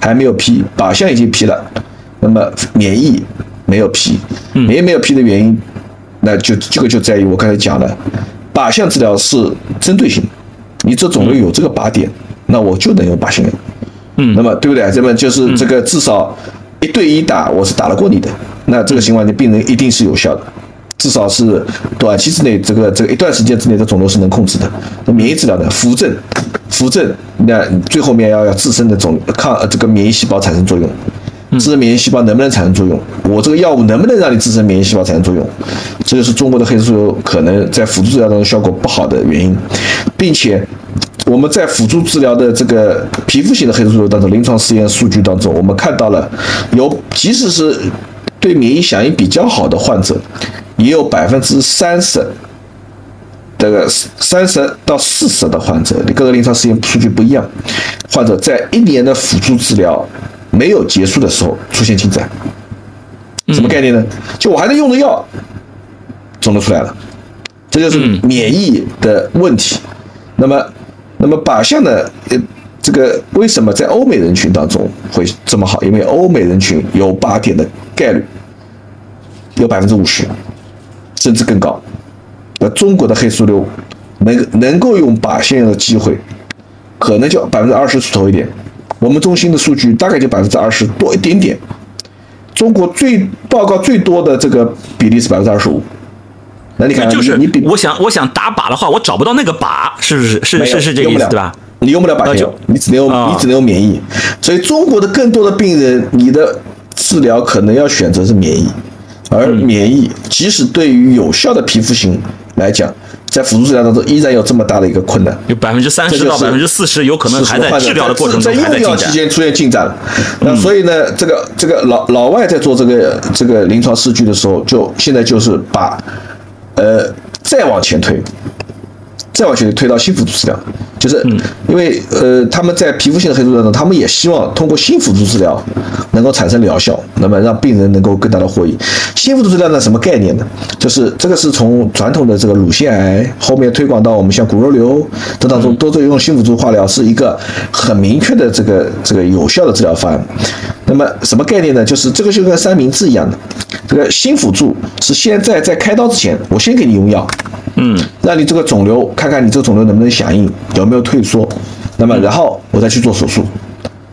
还没有批，靶向已经批了，那么免疫没有批，免疫没有批的原因，那就这个就在于我刚才讲了，靶向治疗是针对性，你这肿瘤有这个靶点，那我就能用靶向药。嗯那么对不对？那么就是这个至少一对一打，我是打得过你的。那这个情况，你病人一定是有效的，至少是短期之内，这个这个一段时间之内的肿瘤是能控制的。那免疫治疗呢？扶正，扶正，那最后面要要自身的总抗呃这个免疫细胞产生作用。自身免疫细胞能不能产生作用？我这个药物能不能让你自身免疫细胞产生作用？这就是中国的黑色素瘤可能在辅助治疗当中效果不好的原因，并且我们在辅助治疗的这个皮肤型的黑色素瘤当中，临床试验数据当中，我们看到了有即使是对免疫响应比较好的患者，也有百分之三十。这个三十到四十的患者，你各个临床试验数据不一样，患者在一年的辅助治疗没有结束的时候出现进展，什么概念呢？就我还在用的药，肿瘤出来了，这就是免疫的问题。那么，那么靶向呢？呃，这个为什么在欧美人群当中会这么好？因为欧美人群有靶点的概率有百分之五十，甚至更高。那中国的黑素瘤能能够用靶向药的机会，可能就百分之二十出头一点。我们中心的数据大概就百分之二十多一点点。中国最报告最多的这个比例是百分之二十五。那你看，就是你比我想我想打靶的话，我找不到那个靶，是不是？是是是这个意思对吧？你用不了靶向你只能用啊你只能用免疫。所以中国的更多的病人，你的治疗可能要选择是免疫，而嗯免疫即使对于有效的皮肤型来讲，在辅助治疗当中依然有这么大的一个困难。有百分之三十到百分之四十，有可能还在是治疗的过程中在用还在进展。药期间出现进展了。那所以呢，这个这个老老外在做这个这个临床试据的时候，就现在就是把呃再往前推，再再往前推到新辅助治疗，就是因为呃他们在皮肤性的黑色素瘤中，他们也希望通过新辅助治疗能够产生疗效，那么让病人能够更大的获益。新辅助治疗呢什么概念呢？就是这个是从传统的这个乳腺癌后面推广到我们像骨肉瘤这当中，都是用新辅助化疗是一个很明确的这个这个有效的治疗方案。那么什么概念呢？就是这个就跟三明治一样的，这个新辅助是现在在开刀之前，我先给你用药，嗯，让你这个肿瘤看看你这个肿瘤能不能响应，有没有退缩，那么然后我再去做手术，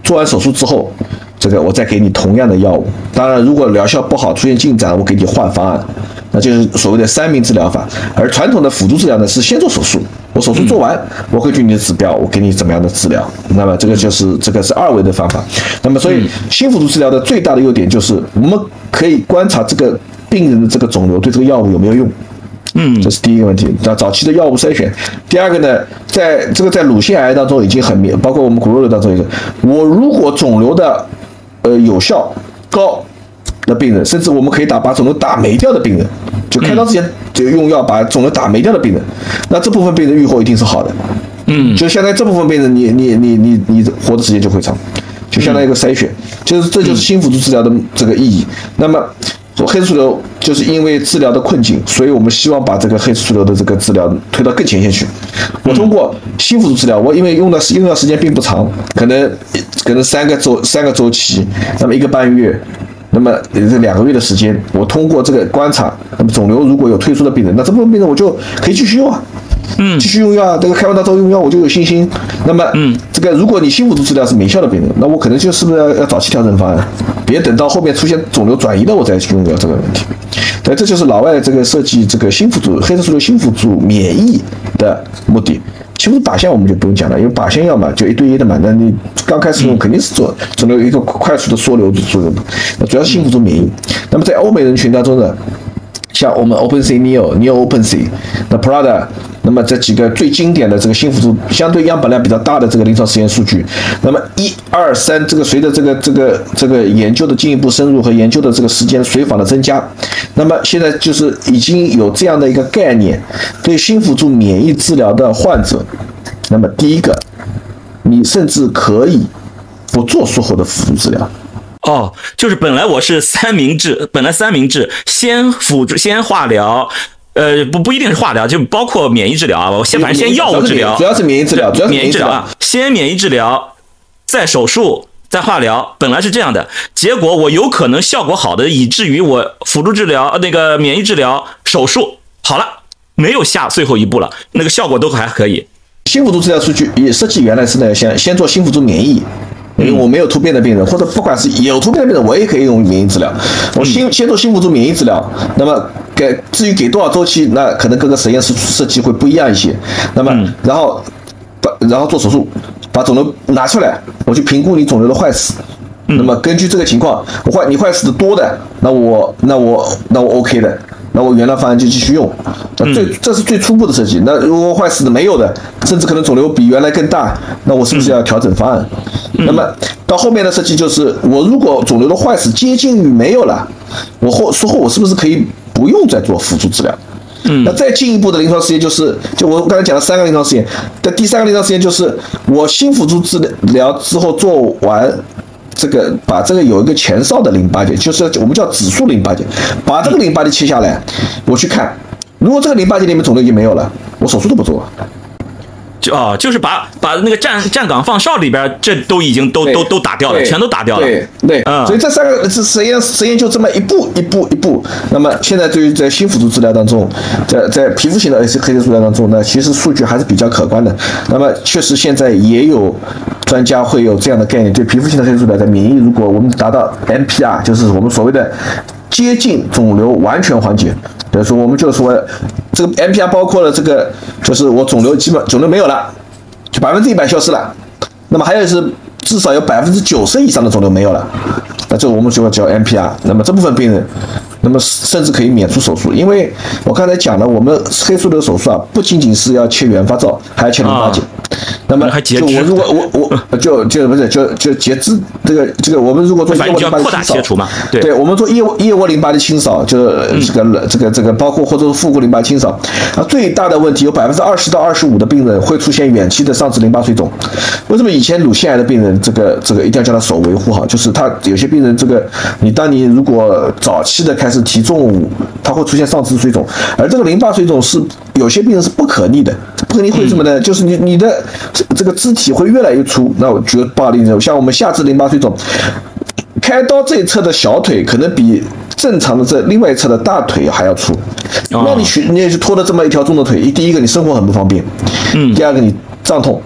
做完手术之后，这个我再给你同样的药物。当然，如果疗效不好，出现进展，我给你换方案，那就是所谓的三明治疗法。而传统的辅助治疗呢，是先做手术，我手术做完，我根据你的指标，我给你怎么样的治疗。那么这个就是这个是二维的方法。那么所以新辅助治疗的最大的优点就是我们可以观察这个病人的这个肿瘤对这个药物有没有用。嗯这是第一个问题，叫早期的药物筛选。第二个呢，在这个在乳腺癌当中已经很明，包括我们骨肉瘤当中也是，我如果肿瘤的呃有效高的病人，甚至我们可以打把肿瘤打没掉的病人，就开刀之前就用药把肿瘤打没掉的病人，那这部分病人愈后一定是好的。嗯就相当于这部分病人你，你你你你活的时间就会长，就相当于一个筛选，就是这就是新辅助治疗的这个意义。那么黑素瘤就是因为治疗的困境，所以我们希望把这个黑素瘤的这个治疗推到更前线去。我通过新辅助治疗，我因为用的用药时间并不长，可能可能三个周三个周期，那么一个半月。那么这两个月的时间，我通过这个观察，那么肿瘤如果有退出的病人，那这部分病人我就可以继续用啊。嗯继续用药啊，这个开完刀之后用药，我就有信心。那么，嗯，这个如果你新辅助治疗是没效的病人，那我可能就是不是要要早期调整方案，别等到后面出现肿瘤转移了我再去用药这个问题。对，这就是老外这个设计这个新辅助黑色素瘤新辅助免疫的目的。其实靶向我们就不用讲了，因为靶向药嘛，就一对一的嘛，那你刚开始用肯定是做肿瘤一个快速的缩流的作用，那主要是新辅助免疫。那么在欧美人群当中呢，像我们 OpenC Neo、Neo OpenC、那 Prada，那么这几个最经典的这个新辅助，相对样本量比较大的这个临床实验数据，那么一二三，这个随着这个这个这个研究的进一步深入和研究的这个时间随访的增加，那么现在就是已经有这样的一个概念，对新辅助免疫治疗的患者，那么第一个，你甚至可以不做术后的辅助治疗。哦，就是本来我是三明治，本来三明治先辅助先化疗，呃不不一定是化疗，就包括免疫治疗啊，我先反正先药物治疗，主要是免疫治疗，主要是免疫治疗啊，先免疫治疗，再手术。再化疗，本来是这样的，结果我有可能效果好的，以至于我辅助治疗、呃那个免疫治疗、手术好了，没有下最后一步了，那个效果都还可以。新辅助治疗数据也设计原来是呢，先先做新辅助免疫，因为我没有突变的病人，或者不管是有突变的病人，我也可以用免疫治疗。我先先做新辅助免疫治疗，那么给至于给多少周期，那可能各个实验室设计会不一样一些。那么然后把然后做手术，把肿瘤拿出来，我去评估你肿瘤的坏死。那么根据这个情况，我坏你坏死的多的，那我那我那我 OK 的，那我原来方案就继续用。那最这是最初步的设计。那如果坏死的没有的，甚至可能肿瘤比原来更大，那我是不是要调整方案？那么到后面的设计就是，我如果肿瘤的坏死接近于没有了，我后术后我是不是可以不用再做辅助治疗？嗯那再进一步的临床实验就是，就我刚才讲了三个临床实验，的第三个临床实验就是我新辅助治疗之后做完。这个把这个有一个前哨的淋巴结，就是我们叫指数淋巴结，把这个淋巴结切下来，我去看，如果这个淋巴结里面肿瘤已经没有了，我手术都不做。就哦，就是把把那个站站岗放哨里边，这都已经都都都打掉了，全都打掉了。对对，嗯所以这三个这实验实验就这么一步一步一步。那么现在对于在新辅助治疗当中，在在皮肤型的黑黑色素疗当中呢，其实数据还是比较可观的。那么确实现在也有专家会有这样的概念，对皮肤型的黑色素疗的免疫，如果我们达到 MPR，就是我们所谓的接近肿瘤完全缓解。比如说，我们就说这个 MPR 包括了这个，就是我肿瘤基本肿瘤没有了，就百分之一百消失了。那么还有是至少有百分之九十以上的肿瘤没有了，那这个我们就要叫 MPR。那么这部分病人那么甚至可以免除手术。因为我刚才讲了，我们黑素瘤手术啊，不仅仅是要切原发灶，还要切淋巴结。那么就我如果我我就就不是就就截肢这个这个我们如果做腋窝淋巴的清扫，对，我们做腋腋窝淋巴的清扫，就这个这个这个包括或者是腹股淋巴清扫啊，最大的问题有百分之二十到二十五的病人会出现远期的上肢淋巴水肿。为什么以前乳腺癌的病人这个这个一定要叫他手维护好？就是他有些病人这个你当你如果早期的开始提重物，他会出现上肢水肿，而这个淋巴水肿是有些病人是不可逆的，不可逆会什么呢？就是你你的。这个肢体会越来越粗，那我举个不好例子，像我们下肢淋巴水肿，开刀这一侧的小腿可能比正常的这另外一侧的大腿还要粗，那你去你也是拖了这么一条重的腿，第一个你生活很不方便，嗯，第二个你胀痛，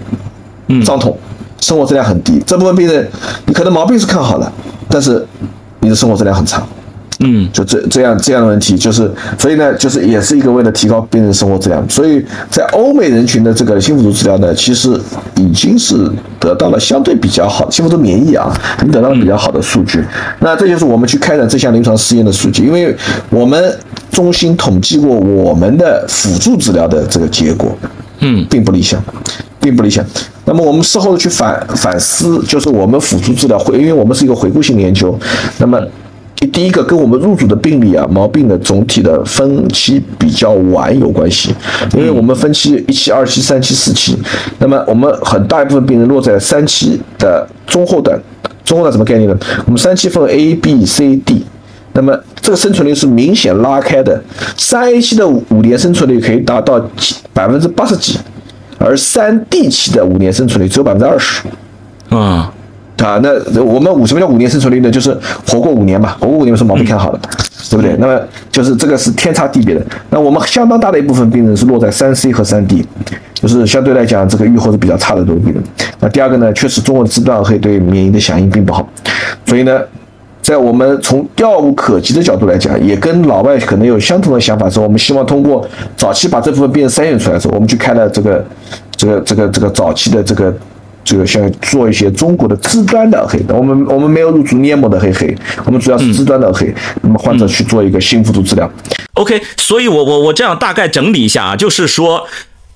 嗯，胀痛，生活质量很低，这部分病人你可能毛病是看好了，但是你的生活质量很差。嗯，就这这样这样的问题，就是所以呢，就是也是一个为了提高病人生活质量，所以在欧美人群的这个心辅助治疗呢，其实已经是得到了相对比较好的心辅助免疫啊，已经得到了比较好的数据。那这就是我们去开展这项临床试验的数据，因为我们中心统计过我们的辅助治疗的这个结果，嗯，并不理想，并不理想。那么我们事后去反反思，就是我们辅助治疗会，因为我们是一个回顾性研究，那么。第一个跟我们入组的病例啊，毛病的总体的分期比较晚有关系，因为我们分期一期、二期、三期、四期，那么我们很大一部分病人落在三期的中后段。中后段什么概念呢？我们三期分 A、B、C、D，那么这个生存率是明显拉开的。三 A 期的五年生存率可以达到百分之八十几，而三 D 期的五年生存率只有百分之二十。啊。啊，那我们五什么叫五年生存率呢？就是活过五年嘛，活过五年是毛病看好了，对不对？那么就是这个是天差地别的。那我们相当大的一部分病人是落在三 C 和三 D，就是相对来讲这个预后是比较差的这种病人。那第二个呢，确实中国的肢端黑对免疫的响应并不好，所以呢，在我们从药物可及的角度来讲，也跟老外可能有相同的想法，说我们希望通过早期把这部分病人筛选出来的时候，我们去开了这个这个这个这个早期的这个。这个像做一些中国的肢端的黑，我们我们没有入驻黏膜的黑黑，我们主要是肢端的黑。那么患者去做一个新辅助治疗。OK，所以我我我这样大概整理一下啊，就是说，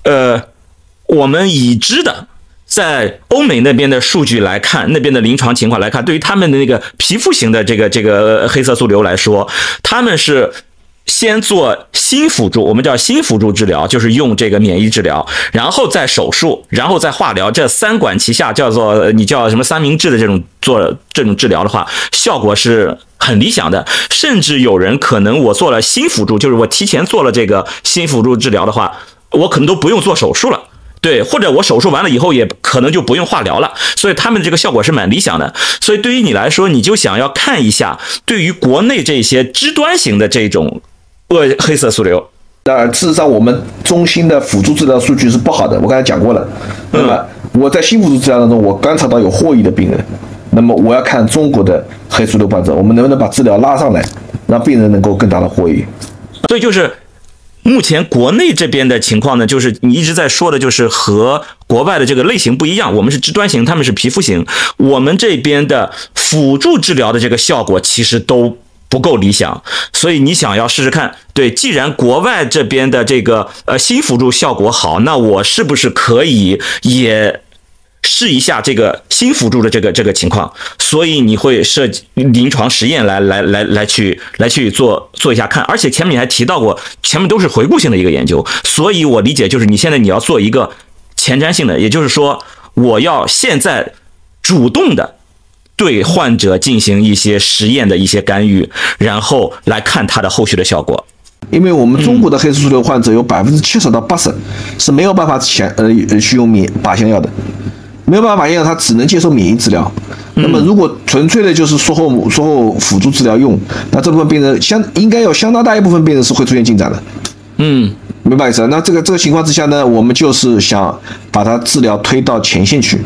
呃，我们已知的在欧美那边的数据来看，那边的临床情况来看，对于他们的那个皮肤型的这个这个黑色素瘤来说，他们是。先做新辅助，我们叫新辅助治疗，就是用这个免疫治疗，然后再手术，然后再化疗，这三管齐下，叫做你叫什么三明治的这种做这种治疗的话，效果是很理想的。甚至有人可能我做了新辅助，就是我提前做了这个新辅助治疗的话，我可能都不用做手术了，对，或者我手术完了以后也可能就不用化疗了。所以他们这个效果是蛮理想的。所以对于你来说，你就想要看一下，对于国内这些肢端型的这种。恶黑色素瘤，那事实上我们中心的辅助治疗数据是不好的，我刚才讲过了。那么我在新辅助治疗当中，我观察到有获益的病人，那么我要看中国的黑素瘤患者，我们能不能把治疗拉上来，让病人能够更大的获益。所以就是目前国内这边的情况呢，就是你一直在说的，就是和国外的这个类型不一样，我们是肢端型，他们是皮肤型，我们这边的辅助治疗的这个效果其实都。不够理想，所以你想要试试看。对，既然国外这边的这个呃新辅助效果好，那我是不是可以也试一下这个新辅助的这个这个情况？所以你会设计临床实验来来来来去来去做做一下看。而且前面你还提到过，前面都是回顾性的一个研究，所以我理解就是你现在你要做一个前瞻性的，也就是说我要现在主动的。对患者进行一些实验的一些干预，然后来看它的后续的效果。因为我们中国的黑色素瘤患者有百分之七十到八十是没有办法前呃去用免靶向药的，没有办法靶向药，他只能接受免疫治疗。那么如果纯粹的就是术后术后辅助治疗用，那这部分病人相应该有相当大一部分病人是会出现进展的。嗯。明白意思？那这个这个情况之下呢，我们就是想把它治疗推到前线去，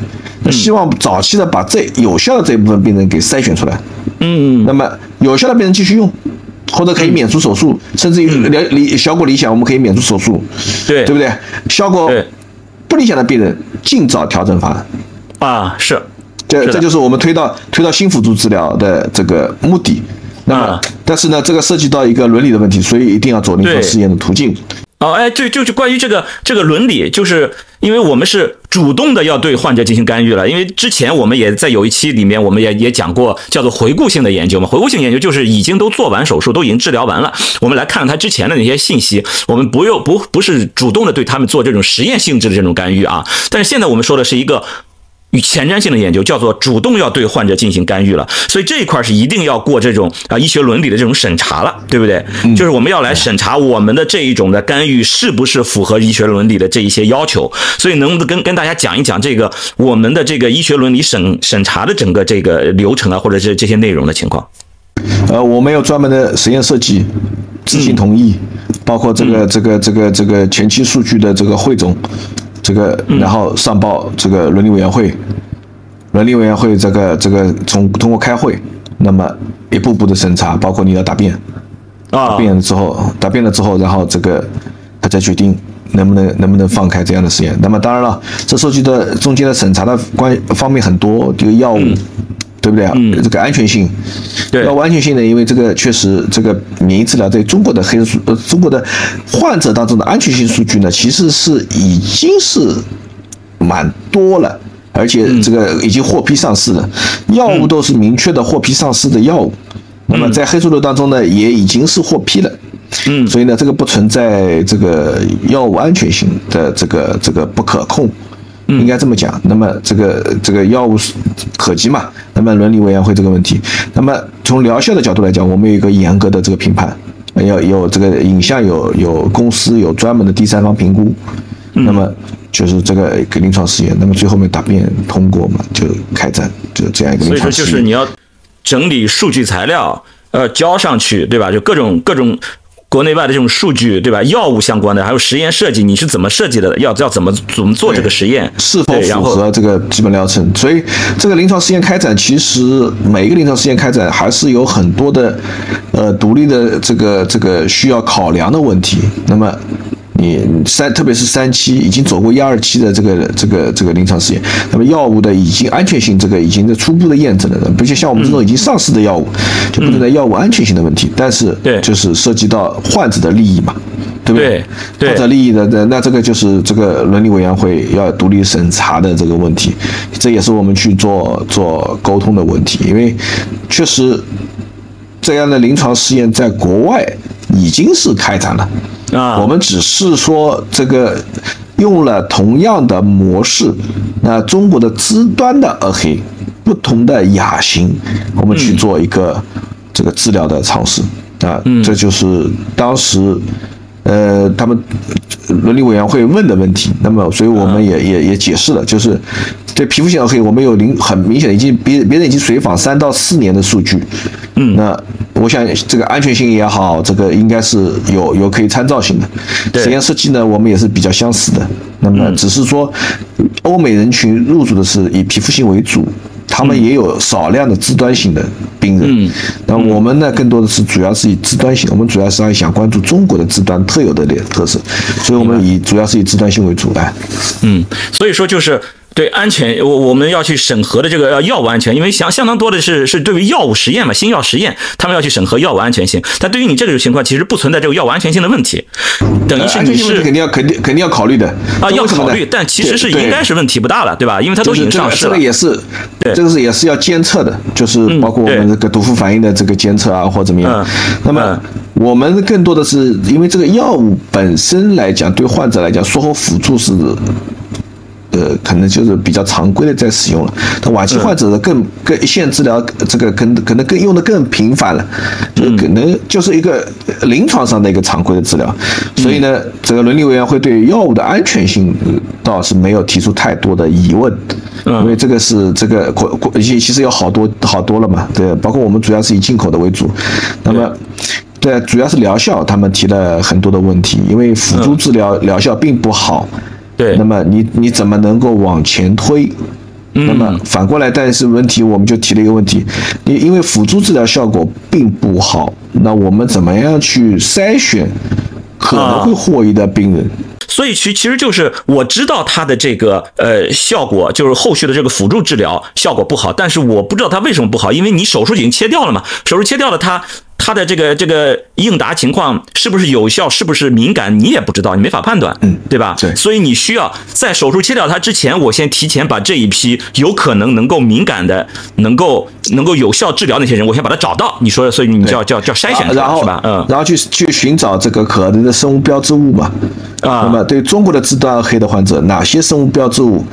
希望早期的把这有效的这一部分病人给筛选出来。嗯，那么有效的病人继续用，或者可以免除手术，甚至于理理效果理想，我们可以免除手术。对，对不对？效果不理想的病人，尽早调整方案。啊，是，这这就是我们推到推到新辅助治疗的这个目的。那么，但是呢，这个涉及到一个伦理的问题，所以一定要走临床试验的途径。哦，哎，就就是关于这个这个伦理，就是因为我们是主动的要对患者进行干预了。因为之前我们也在有一期里面，我们也也讲过叫做回顾性的研究嘛。回顾性研究就是已经都做完手术，都已经治疗完了，我们来看他之前的那些信息，我们不用不不是主动的对他们做这种实验性质的这种干预啊。但是现在我们说的是一个。与前瞻性的研究叫做主动要对患者进行干预了，所以这一块是一定要过这种啊医学伦理的这种审查了，对不对？就是我们要来审查我们的这一种的干预是不是符合医学伦理的这一些要求。所以能不能跟跟大家讲一讲这个我们的这个医学伦理审审查的整个这个流程啊，或者是这些内容的情况？呃，我们有专门的实验设计，知情同意，包括这个这个这个这个前期数据的这个汇总。这个，然后上报这个伦理委员会，伦理委员会这个这个从通过开会，那么一步步的审查，包括你要答辩，答辩了之后，答辩了之后，然后这个他再决定能不能能不能放开这样的实验。那么当然了，这涉及的中间的审查的关方面很多，这个药物。对不对啊？这个安全性，对，那安全性呢？因为这个确实，这个免疫治疗在中国的黑数，呃，中国的患者当中的安全性数据呢，其实是已经是蛮多了，而且这个已经获批上市了，药物都是明确的获批上市的药物。那么在黑数瘤当中呢，也已经是获批了。嗯，所以呢，这个不存在这个药物安全性的这个这个不可控。应该这么讲，那么这个这个药物是可及嘛？那么伦理委员会这个问题，那么从疗效的角度来讲，我们有一个严格的这个评判，要有这个影像有有公司有专门的第三方评估，那么就是这个一个临床试验，那么最后面答辩通过嘛，就开展就这样一个临床试验。所以说就是你要整理数据材料，呃，交上去，对吧？就各种各种。国内外的这种数据，对吧？药物相关的，还有实验设计，你是怎么设计的？要要怎么怎么做这个实验？是否符合这个基本疗程？所以，这个临床实验开展，其实每一个临床实验开展还是有很多的，呃，独立的这个这个需要考量的问题。那么。你三，特别是三期已经走过一二期的这个这个这个临床试验，那么药物的已经安全性这个已经在初步的验证了，不像像我们这种已经上市的药物，就不存在药物安全性的问题。但是，对，就是涉及到患者的利益嘛，对不对？患者利益的，那那这个就是这个伦理委员会要独立审查的这个问题，这也是我们去做做沟通的问题，因为确实这样的临床试验在国外已经是开展了。啊，我们只是说这个用了同样的模式，那中国的支端的二黑，不同的亚型，我们去做一个这个治疗的尝试。啊，这就是当时呃他们伦理委员会问的问题。那么，所以我们也也也解释了，就是对皮肤性二黑，我们有零很明显的已经别别人已经随访三到四年的数据，嗯，那。我想这个安全性也好，这个应该是有有可以参照性的。实验设计呢，我们也是比较相似的。那么只是说，欧美人群入住的是以皮肤性为主，他们也有少量的自端性的病人。那我们呢，更多的是主要是以自端性，我们主要是想关注中国的自端特有的点特色，所以我们以主要是以自端性为主的。嗯，所以说就是。对安全，我我们要去审核的这个药物安全，因为相相当多的是是对于药物实验嘛，新药实验，他们要去审核药物安全性。但对于你这种情况，其实不存在这个药物安全性的问题，等于是你是肯定要肯定肯定要考虑的啊，要考虑，但其实是应该是问题不大了，对吧？因为它都已经上市了。这个也是，对，这个是也是要监测的，就是包括我们这个毒副反应的这个监测啊，或怎么样。那么我们更多的是因为这个药物本身来讲，对患者来讲，术后辅助是。呃，可能就是比较常规的在使用了。但晚期患者的更更一线治疗，这个可能可能更用的更频繁了，就可能就是一个临床上的一个常规的治疗。所以呢，这个伦理委员会对药物的安全性倒是没有提出太多的疑问，因为这个是这个国国其实有好多好多了嘛，对，包括我们主要是以进口的为主。那么，对，主要是疗效，他们提了很多的问题，因为辅助治疗疗效并不好。对，那么你你怎么能够往前推？那么反过来，但是问题我们就提了一个问题，你因为辅助治疗效果并不好，那我们怎么样去筛选可能会获益的病人？所以其其实就是我知道它的这个呃效果，就是后续的这个辅助治疗效果不好，但是我不知道它为什么不好，因为你手术已经切掉了嘛，手术切掉了它。它的这个这个应答情况是不是有效，是不是敏感，你也不知道，你没法判断，嗯，对吧？对，所以你需要在手术切掉它之前，我先提前把这一批有可能能够敏感的、能够能够有效治疗那些人，我先把它找到。你说，所以你叫叫叫筛选出来是吧？嗯，然后去去寻找这个可能的生物标志物嘛。啊，那么对中国的肢端黑的患者，哪些生物标志物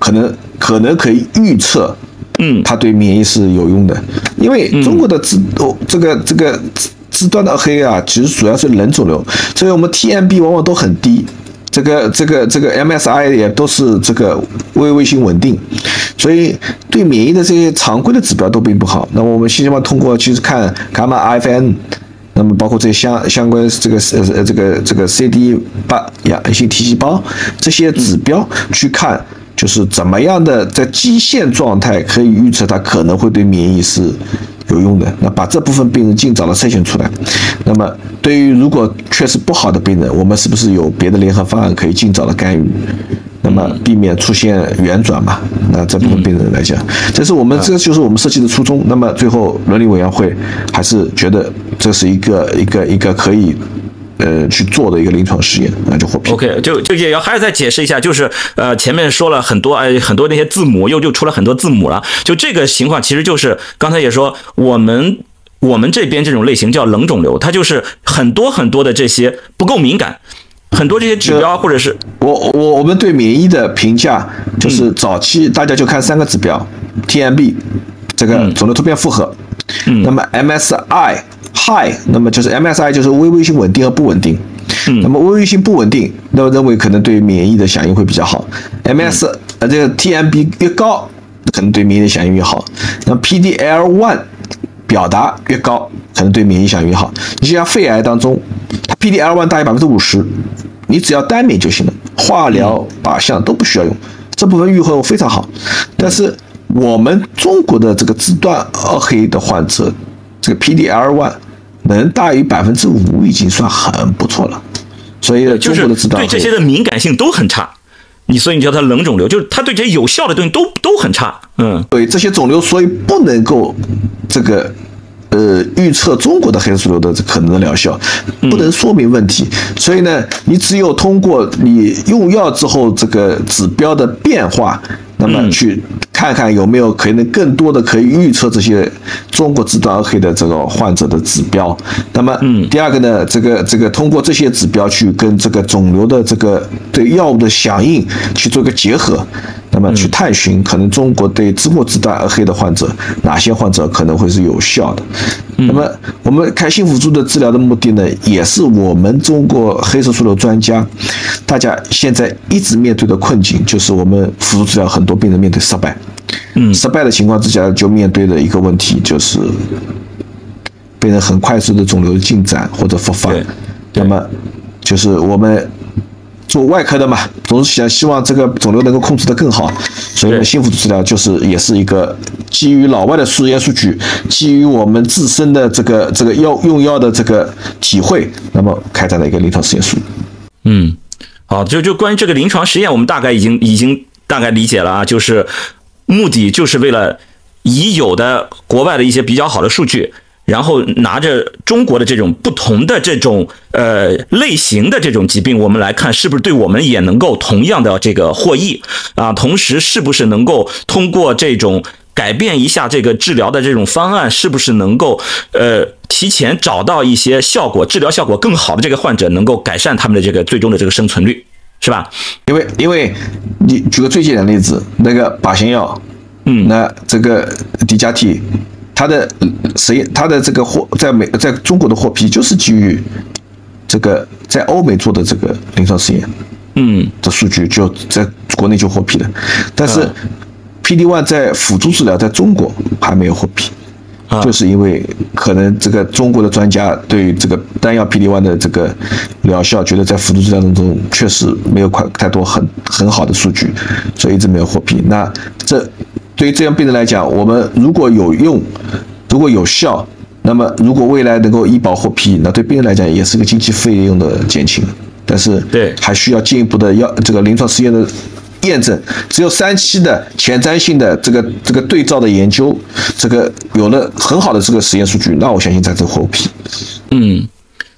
可能可能可以预测？嗯，它对免疫是有用的，因为中国的肢哦这个这个。肢端的黑啊，其实主要是冷肿瘤，所以我们 TMB 往往都很低，这个这个这个 MSI 也都是这个微微性稳定，所以对免疫的这些常规的指标都并不好。那么我们希望通过其实看伽马 IFN，那么包括这些相相关这个呃呃这个这个 CD 八阳性 T 细胞这些指标去看，就是怎么样的在基线状态可以预测它可能会对免疫是。有用的，那把这部分病人尽早的筛选出来。那么，对于如果确实不好的病人，我们是不是有别的联合方案可以尽早的干预？那么避免出现圆转嘛？那这部分病人来讲，这是我们这就是我们设计的初衷。那么最后伦理委员会还是觉得这是一个一个一个可以。呃，去做的一个临床实验，那就获批。OK，就就也要还是再解释一下，就是呃，前面说了很多哎，很多那些字母，又就出了很多字母了。就这个情况，其实就是刚才也说，我们我们这边这种类型叫冷肿瘤，它就是很多很多的这些不够敏感，很多这些指标或者是我我我们对免疫的评价，就是早期大家就看三个指标，TMB 这个肿瘤突变负荷，嗯，那么 MSI。High，那么就是 MSI 就是微微性稳定和不稳定，嗯，那么微微性不稳定，那么认为可能对免疫的响应会比较好。MS 呃这个 TMB 越高，可能对免疫的响应越好。那 PDL one 表达越高，可能对免疫响应越好。你就像肺癌当中，它 PDL one 大于百分之五十，你只要单免就行了，化疗靶向都不需要用，这部分预后非常好。但是我们中国的这个肢端二黑的患者。这个 PDL1 能大于百分之五已经算很不错了，所以中国的指导对这些的敏感性都很差，你所以你叫它冷肿瘤，就是它对这些有效的东西都都很差，嗯，对这些肿瘤，所以不能够这个呃预测中国的黑素瘤的可能的疗效，不能说明问题，所以呢，你只有通过你用药之后这个指标的变化。那么去看看有没有可能更多的可以预测这些中国肢端二黑的这个患者的指标。那么，第二个呢，这个这个通过这些指标去跟这个肿瘤的这个对药物的响应去做个结合。那么去探寻可能中国对中国肢端二黑的患者哪些患者可能会是有效的。那么我们开心辅助的治疗的目的呢，也是我们中国黑色素瘤专家大家现在一直面对的困境，就是我们辅助治疗很多病人面对失败。嗯，失败的情况之下，就面对的一个问题就是病人很快速的肿瘤进展或者复发。那么就是我们。做外科的嘛，总是想希望这个肿瘤能够控制得更好，所以新辅助治疗就是也是一个基于老外的实验数据，基于我们自身的这个这个药用药的这个体会，那么开展了一个临床实验数。嗯，好，就就关于这个临床实验，我们大概已经已经大概理解了啊，就是目的就是为了已有的国外的一些比较好的数据。然后拿着中国的这种不同的这种呃类型的这种疾病，我们来看是不是对我们也能够同样的这个获益啊？同时是不是能够通过这种改变一下这个治疗的这种方案，是不是能够呃提前找到一些效果，治疗效果更好的这个患者，能够改善他们的这个最终的这个生存率，是吧？因为因为你举个最简单的例子，那个靶向药，嗯，那这个迪加替。它的实验，它的这个获在美在中国的获批，就是基于这个在欧美做的这个临床实验，嗯，的数据就在国内就获批了。但是 PD one 在辅助治疗在中国还没有获批，就是因为可能这个中国的专家对于这个单药 PD one 的这个疗效，觉得在辅助治疗当中确实没有快太多很很好的数据，所以一直没有获批。那这。对于这样病人来讲，我们如果有用，如果有效，那么如果未来能够医保获批，那对病人来讲也是个经济费用的减轻。但是对还需要进一步的药这个临床试验的验证。只有三期的前瞻性的这个这个对照的研究，这个有了很好的这个实验数据，那我相信才是获批。嗯。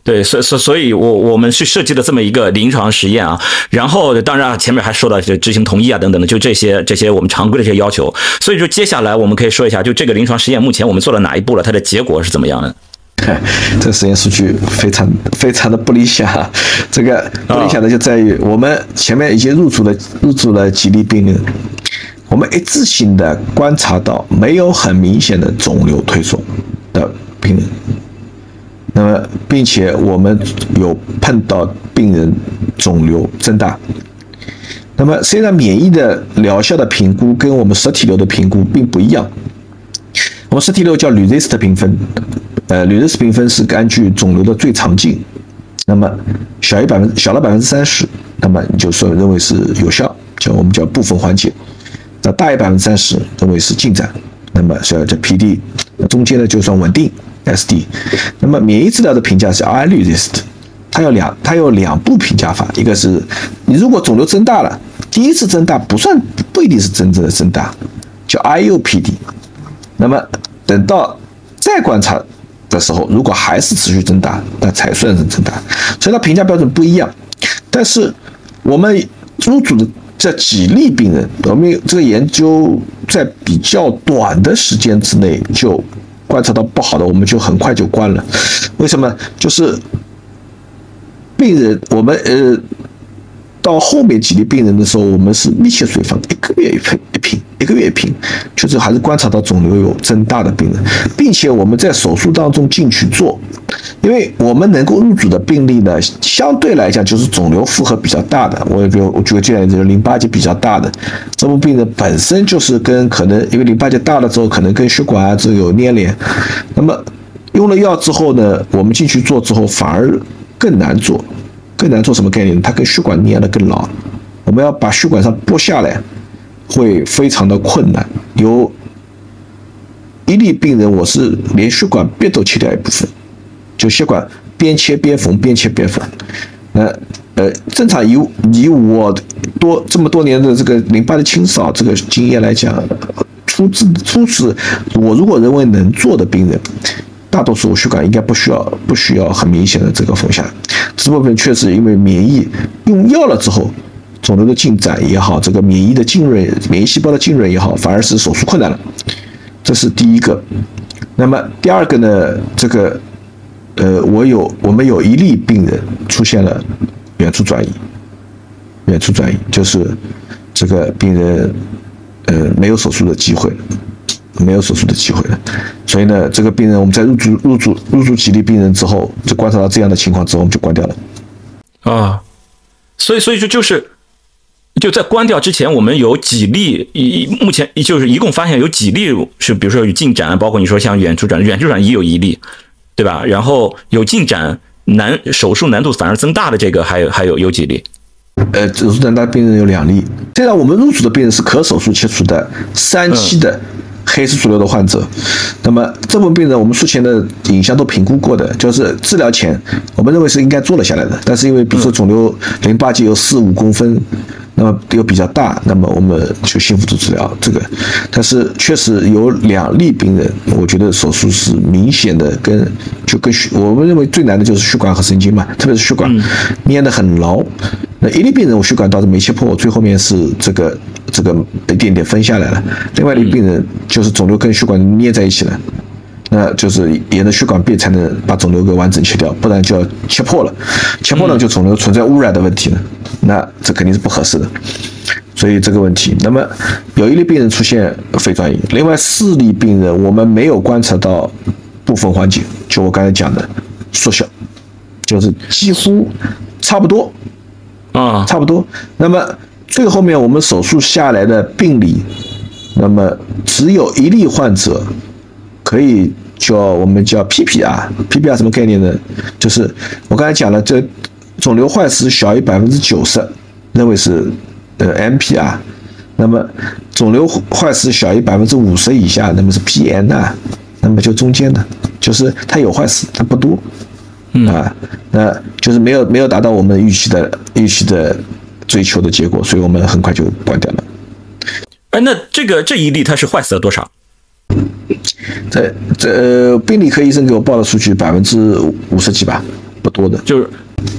对，所所所以，我我们是设计了这么一个临床实验啊，然后当然前面还说到这执行同意啊等等的，就这些这些我们常规的这些要求。所以说接下来我们可以说一下，就这个临床实验目前我们做了哪一步了，它的结果是怎么样的？这实验数据非常非常的不理想，这个不理想的就在于我们前面已经入住了入住了几例病人，我们一次性的观察到没有很明显的肿瘤退缩的病人。那么，并且我们有碰到病人肿瘤增大。那么，虽然免疫的疗效的评估跟我们实体瘤的评估并不一样。我们实体瘤叫 RECIST 评分，呃，RECIST 评分是根据肿瘤的最长径，那么小于百分小了百分之三十，那么你就说认为是有效，叫我们叫部分缓解；那大于百分之三十，认为是进展，那么叫叫 PD，中间呢就算稳定。SD，那么免疫治疗的评价是 iRECIST，它有两它有两步评价法，一个是你如果肿瘤增大了，第一次增大不算不一定是真正的增大，叫 IUPD，那么等到再观察的时候，如果还是持续增大，那才算是增大，所以它评价标准不一样。但是我们入组的这几例病人，我们这个研究在比较短的时间之内就。观察到不好的，我们就很快就关了。为什么？就是病人，我们呃，到后面几例病人的时候，我们是密切随访，一个月一瓶，一瓶，一个月一瓶，就是还是观察到肿瘤有增大的病人，并且我们在手术当中进去做。因为我们能够入组的病例呢，相对来讲就是肿瘤负荷比较大的。我比如我举个例子，就是淋巴结比较大的，这部病人本身就是跟可能因为淋巴结大了之后，可能跟血管啊这有粘连。那么用了药之后呢，我们进去做之后反而更难做，更难做什么概念？它跟血管粘的更牢，我们要把血管上剥下来，会非常的困难。有一例病人，我是连血管壁都切掉一部分。就血管边切边缝，边切边缝。那呃，正常以以我多这么多年的这个淋巴的清扫这个经验来讲，初次初次我如果认为能做的病人，大多数我血管应该不需要不需要很明显的这个缝下。这部分确实因为免疫用药了之后，肿瘤的进展也好，这个免疫的浸润、免疫细胞的浸润也好，反而是手术困难了。这是第一个。那么第二个呢，这个。呃，我有我们有一例病人出现了远处转移，远处转移就是这个病人呃没有手术的机会，没有手术的机会了。所以呢，这个病人我们在入住入住入住几例病人之后，就观察到这样的情况之后，我们就关掉了。啊，所以所以说就是就在关掉之前，我们有几例一目前就是一共发现有几例是比如说有进展，包括你说像远处转远处转移有一例。对吧？然后有进展难，手术难度反而增大的这个，还有还有有几例？呃，手术难大病人有两例。现在我们入组的病人是可手术切除的三期的黑色肿瘤的患者。那么这部分病人我们术前的影像都评估过的，就是治疗前我们认为是应该做了下来的，但是因为比如说肿瘤淋巴结有四五公分。那么又比较大，那么我们就先辅助治疗这个，但是确实有两例病人，我觉得手术是明显的跟就跟血，我们认为最难的就是血管和神经嘛，特别是血管粘得很牢。那一例病人我血管倒是没切破，最后面是这个这个一点点分下来了。另外一例病人就是肿瘤跟血管粘在一起了。那就是沿着血管壁才能把肿瘤给完整切掉，不然就要切破了，切破了就肿瘤存在污染的问题了，那这肯定是不合适的。所以这个问题，那么有一例病人出现肺转移，另外四例病人我们没有观察到部分缓解，就我刚才讲的缩小，就是几乎差不多啊，差不多。那么最后面我们手术下来的病理，那么只有一例患者。可以叫我们叫 PPR，PPR 什么概念呢？就是我刚才讲了，这肿瘤坏死小于百分之九十，认为是呃 MPR，那么肿瘤坏死小于百分之五十以下，那么是 PN 啊，那么就中间的，就是它有坏死，它不多，啊，那就是没有没有达到我们预期的预期的追求的结果，所以我们很快就关掉了。哎，那这个这一例它是坏死了多少？这呃病理科医生给我报的数据百分之五十几吧，不多的。就是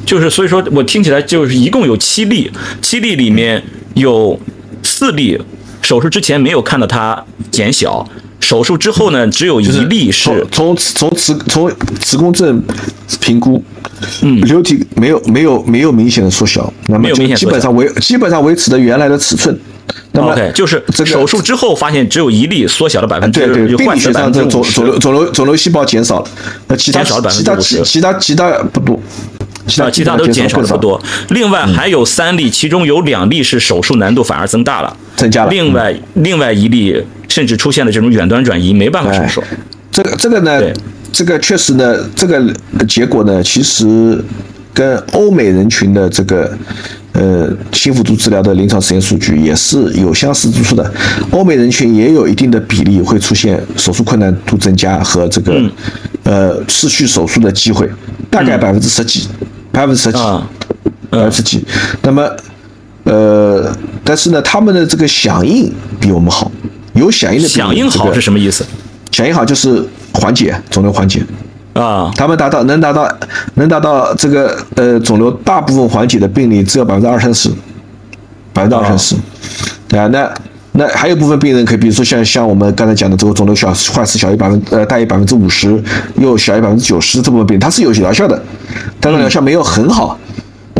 就是，所以说我听起来就是一共有七例，七例里面有四例手术之前没有看到它减小，手术之后呢只有一例是从从从子从子宫症评估，嗯流体没有没有没有明显的缩小，那么没有明显基本上维基本上维持的原来的尺寸。那么就是这手术之后发现只有一例缩小了百分之，对对，病理学上这肿肿瘤十。肿瘤肿瘤细胞减少了，那其他减少了其他50%其其他其他不多，其啊，他其他都减少更的不多。另外还有三例，其中有两例是手术难度反而增大了，增加了。另外另外一例甚至出现了这种远端转移，没办法手术。这个这个呢，这个确实呢，这个结果呢，其实跟欧美人群的这个呃新辅助治疗的临床实验数据也是有相似之处的。欧美人群也有一定的比例会出现手术困难度增加和这个、嗯呃失去手术的机会，大概百分之十几，百分之十几。啊，百分之几。那么，呃，但是呢，他们的这个响应比我们好，有响应的响应好是什么意思？响应好就是缓解肿瘤缓解，啊，他们达到能达到能达到这个呃肿瘤大部分缓解的病例只有百分之二三十，百分之二三十，对啊，那那还有部分病人可以，比如说像像我们刚才讲的这个肿瘤小坏死小于百分呃大于百分之五十，又小于百分之九十这部分病人，它是有疗效的，但是疗效没有很好。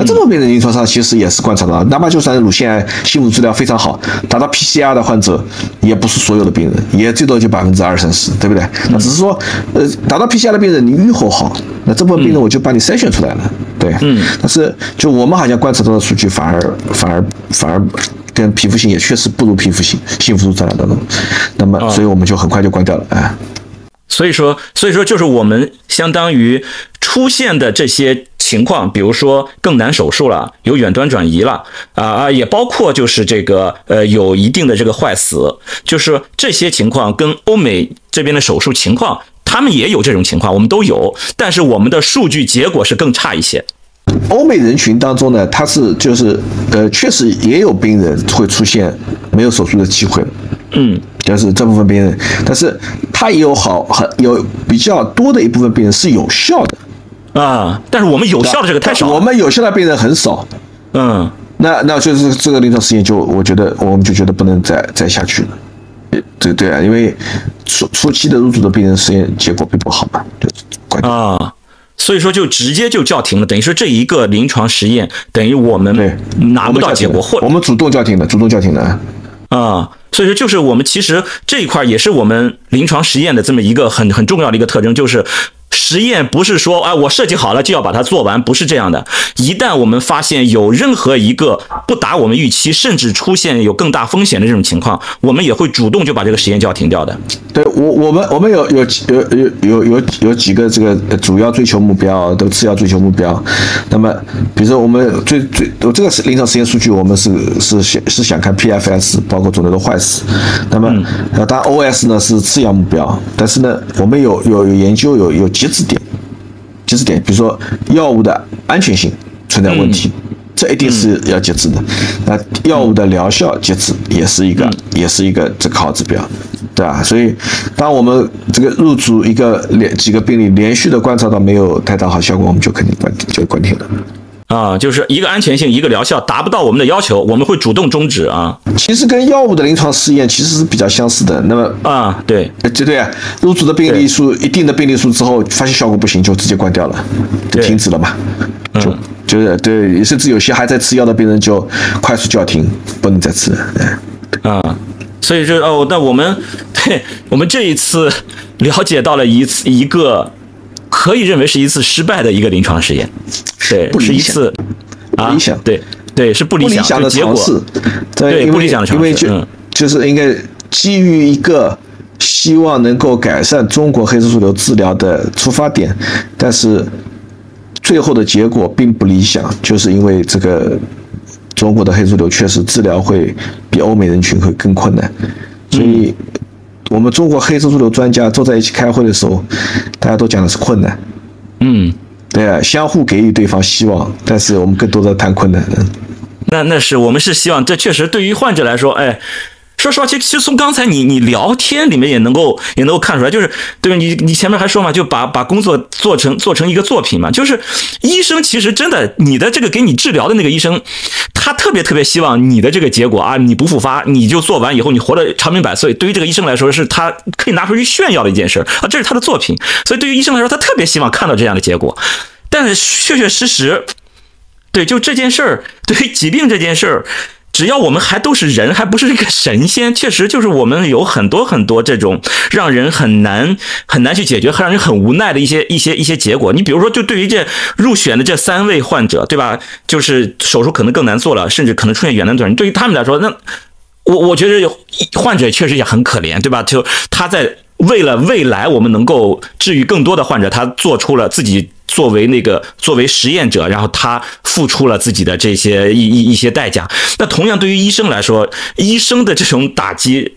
那这种病人临床上其实也是观察到的，哪怕就算乳腺癌新辅治疗非常好，达到 PCR 的患者，也不是所有的病人，也最多就百分之二三十，对不对？那只是说，呃，达到 PCR 的病人，你预后好，那这部分病人我就把你筛选出来了，对。嗯。但是就我们好像观察到的数据，反而反而反而跟皮肤性也确实不如皮肤性幸福度治疗当中，那么所以我们就很快就关掉了，哎。所以说，所以说就是我们相当于出现的这些情况，比如说更难手术了，有远端转移了啊啊，也包括就是这个呃有一定的这个坏死，就是这些情况跟欧美这边的手术情况，他们也有这种情况，我们都有，但是我们的数据结果是更差一些。欧美人群当中呢，他是就是呃，确实也有病人会出现没有手术的机会，嗯，就是这部分病人，但是他也有好很有比较多的一部分病人是有效的，啊，但是我们有效的这个太少。我们有效的病人很少，嗯，那那就是这个临床实验就我觉得我们就觉得不能再再下去了，呃对对啊，因为初初期的入组的病人实验结果并不好嘛，就关键。啊，所以说就直接就叫停了，等于说这一个临床实验等于我们对，拿不到结果，或我们主动叫停的，主动叫停的。啊，所以说就是我们其实这一块也是我们临床实验的这么一个很很重要的一个特征，就是实验不是说哎我设计好了就要把它做完，不是这样的。一旦我们发现有任何一个不达我们预期，甚至出现有更大风险的这种情况，我们也会主动就把这个实验就要停掉的。对我，我们我们有有有有有有有几个这个主要追求目标的次要追求目标。那么，比如说我们最最我这个临床实验数据，我们是是想是想看 PFS，包括肿瘤的坏死。那么，呃，当然 OS 呢是次要目标，但是呢，我们有有有研究有有截止点，截止点，比如说药物的安全性存在问题。这一定是要截止的，那药物的疗效截止也是一个，也是一个这个好指标，对吧？所以，当我们这个入组一个连几个病例连续的观察到没有太大好效果，我们就肯定关就关停了。啊，就是一个安全性，一个疗效达不到我们的要求，我们会主动终止啊。其实跟药物的临床试验其实是比较相似的。那么，啊，对，这，对对啊，入组的病例数一定的病例数之后，发现效果不行，就直接关掉了，就停止了嘛，就嗯就是对，甚至有些还在吃药的病人就快速叫停，不能再吃了。哎啊，所以说哦，那我们 对我们这一次了解到了一次一个可以认为是一次失败的一个临床试验，对，不是一次啊，理想。对对是不理想的结果对不理想的尝因为就、嗯。就是应该基于一个希望能够改善中国黑色素瘤治疗的出发点，但是最后的结果并不理想，就是因为这个中国的黑素瘤确实治疗会比欧美人群会更困难，所以我们中国黑色素瘤专家坐在一起开会的时候，大家都讲的是困难。嗯对啊，相互给予对方希望，但是我们更多的谈困难。嗯，那那是我们是希望，这确实对于患者来说，哎。说实话，其实其实从刚才你你聊天里面也能够也能够看出来，就是对吧？你你前面还说嘛，就把把工作做成做成一个作品嘛。就是医生其实真的，你的这个给你治疗的那个医生，他特别特别希望你的这个结果啊，你不复发，你就做完以后你活得长命百岁。对于这个医生来说，是他可以拿出去炫耀的一件事啊，这是他的作品。所以对于医生来说，他特别希望看到这样的结果。但是确确实实，对就这件事儿，对于疾病这件事儿。只要我们还都是人，还不是一个神仙，确实就是我们有很多很多这种让人很难很难去解决，很让人很无奈的一些一些一些结果。你比如说，就对于这入选的这三位患者，对吧？就是手术可能更难做了，甚至可能出现远端转。对于他们来说，那我我觉得患者确实也很可怜，对吧？就他在为了未来我们能够治愈更多的患者，他做出了自己。作为那个作为实验者，然后他付出了自己的这些一一一些代价。那同样对于医生来说，医生的这种打击。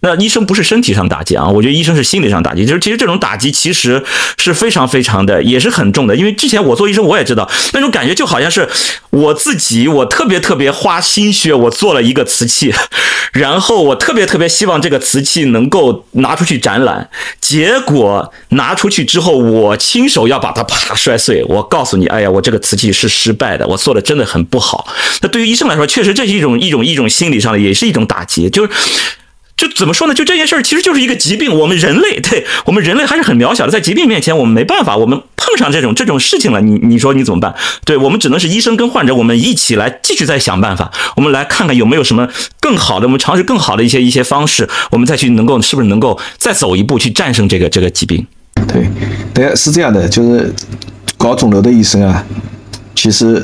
那医生不是身体上打击啊，我觉得医生是心理上打击。就是其实这种打击其实是非常非常的，也是很重的。因为之前我做医生，我也知道那种感觉，就好像是我自己，我特别特别花心血，我做了一个瓷器，然后我特别特别希望这个瓷器能够拿出去展览，结果拿出去之后，我亲手要把它啪摔碎。我告诉你，哎呀，我这个瓷器是失败的，我做的真的很不好。那对于医生来说，确实这是一种一种一种心理上的，也是一种打击，就是。就怎么说呢？就这件事儿，其实就是一个疾病。我们人类，对我们人类还是很渺小的，在疾病面前，我们没办法。我们碰上这种这种事情了，你你说你怎么办？对我们只能是医生跟患者，我们一起来继续再想办法。我们来看看有没有什么更好的，我们尝试更好的一些一些方式，我们再去能够是不是能够再走一步去战胜这个这个疾病？对，对，是这样的，就是搞肿瘤的医生啊，其实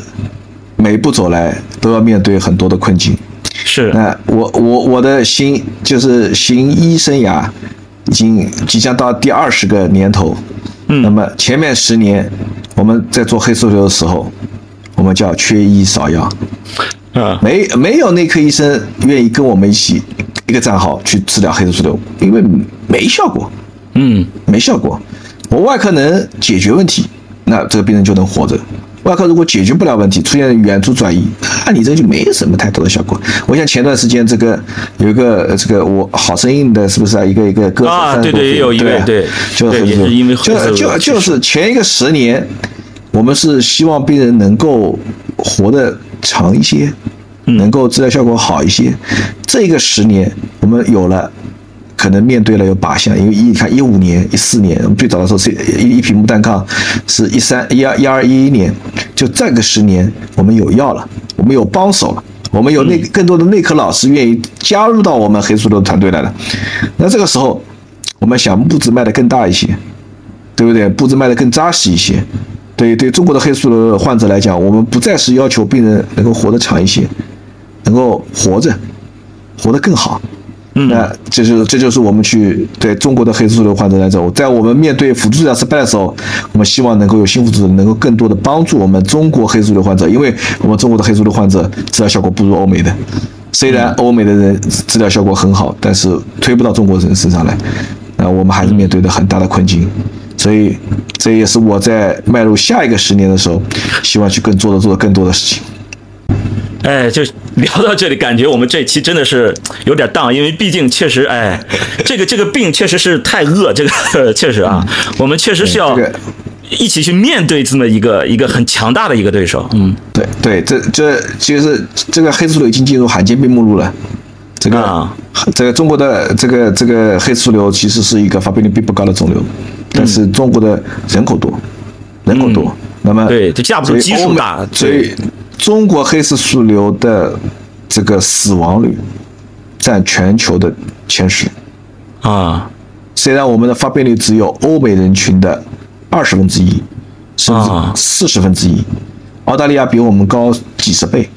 每一步走来都要面对很多的困境。是，那我我我的行就是行医生涯，已经即将到第二十个年头，嗯，那么前面十年我们在做黑素瘤的时候，我们叫缺医少药，啊，没没有内科医生愿意跟我们一起一个账号去治疗黑色素瘤，因为没效果，嗯，没效果，我外科能解决问题，那这个病人就能活着。外科如果解决不了问题，出现远处转移，那你这就没什么太多的效果。我想前段时间这个有一个这个我好声音的，是不是啊？一个一个歌手啊，对对，有一位对，就是因为就就就是前一个十年，我们是希望病人能够活得长一些，能够治疗效果好一些。这个十年我们有了。可能面对了有靶向，因为一看一五年、一四年，我们最早的时候是一一瓶木单抗，是一三一二一二一一年，就这个十年我们有药了，我们有帮手了，我们有内更多的内科老师愿意加入到我们黑素瘤团队来了。那这个时候，我们想步子迈得更大一些，对不对？步子迈得更扎实一些。对对，中国的黑素瘤患者来讲，我们不再是要求病人能够活得长一些，能够活着，活得更好。那这就是这就是我们去对中国的黑素瘤患者来讲，在我们面对辅助治疗失败的时候，我们希望能够有新辅助能够更多的帮助我们中国黑素瘤患者，因为我们中国的黑素瘤患者治疗效果不如欧美的，虽然欧美的人治疗效果很好，但是推不到中国人身上来，那我们还是面对着很大的困境，所以这也是我在迈入下一个十年的时候，希望去更做的做的更多的事情。哎，就聊到这里，感觉我们这期真的是有点荡，因为毕竟确实，哎，这个这个病确实是太恶，这个确实啊，我们确实是要一起去面对这么一个一个很强大的一个对手。嗯，对对，这这其实这个黑素瘤已经进入罕见病目录了。这个这个中国的这个这个黑素瘤其实是一个发病率并不高的肿瘤，但是中国的人口多，人口多，那么对，就架不住基数大，所以。中国黑色素瘤的这个死亡率占全球的前十。啊，虽然我们的发病率只有欧美人群的二十分之一，甚至四十分之一，澳大利亚比我们高几十倍，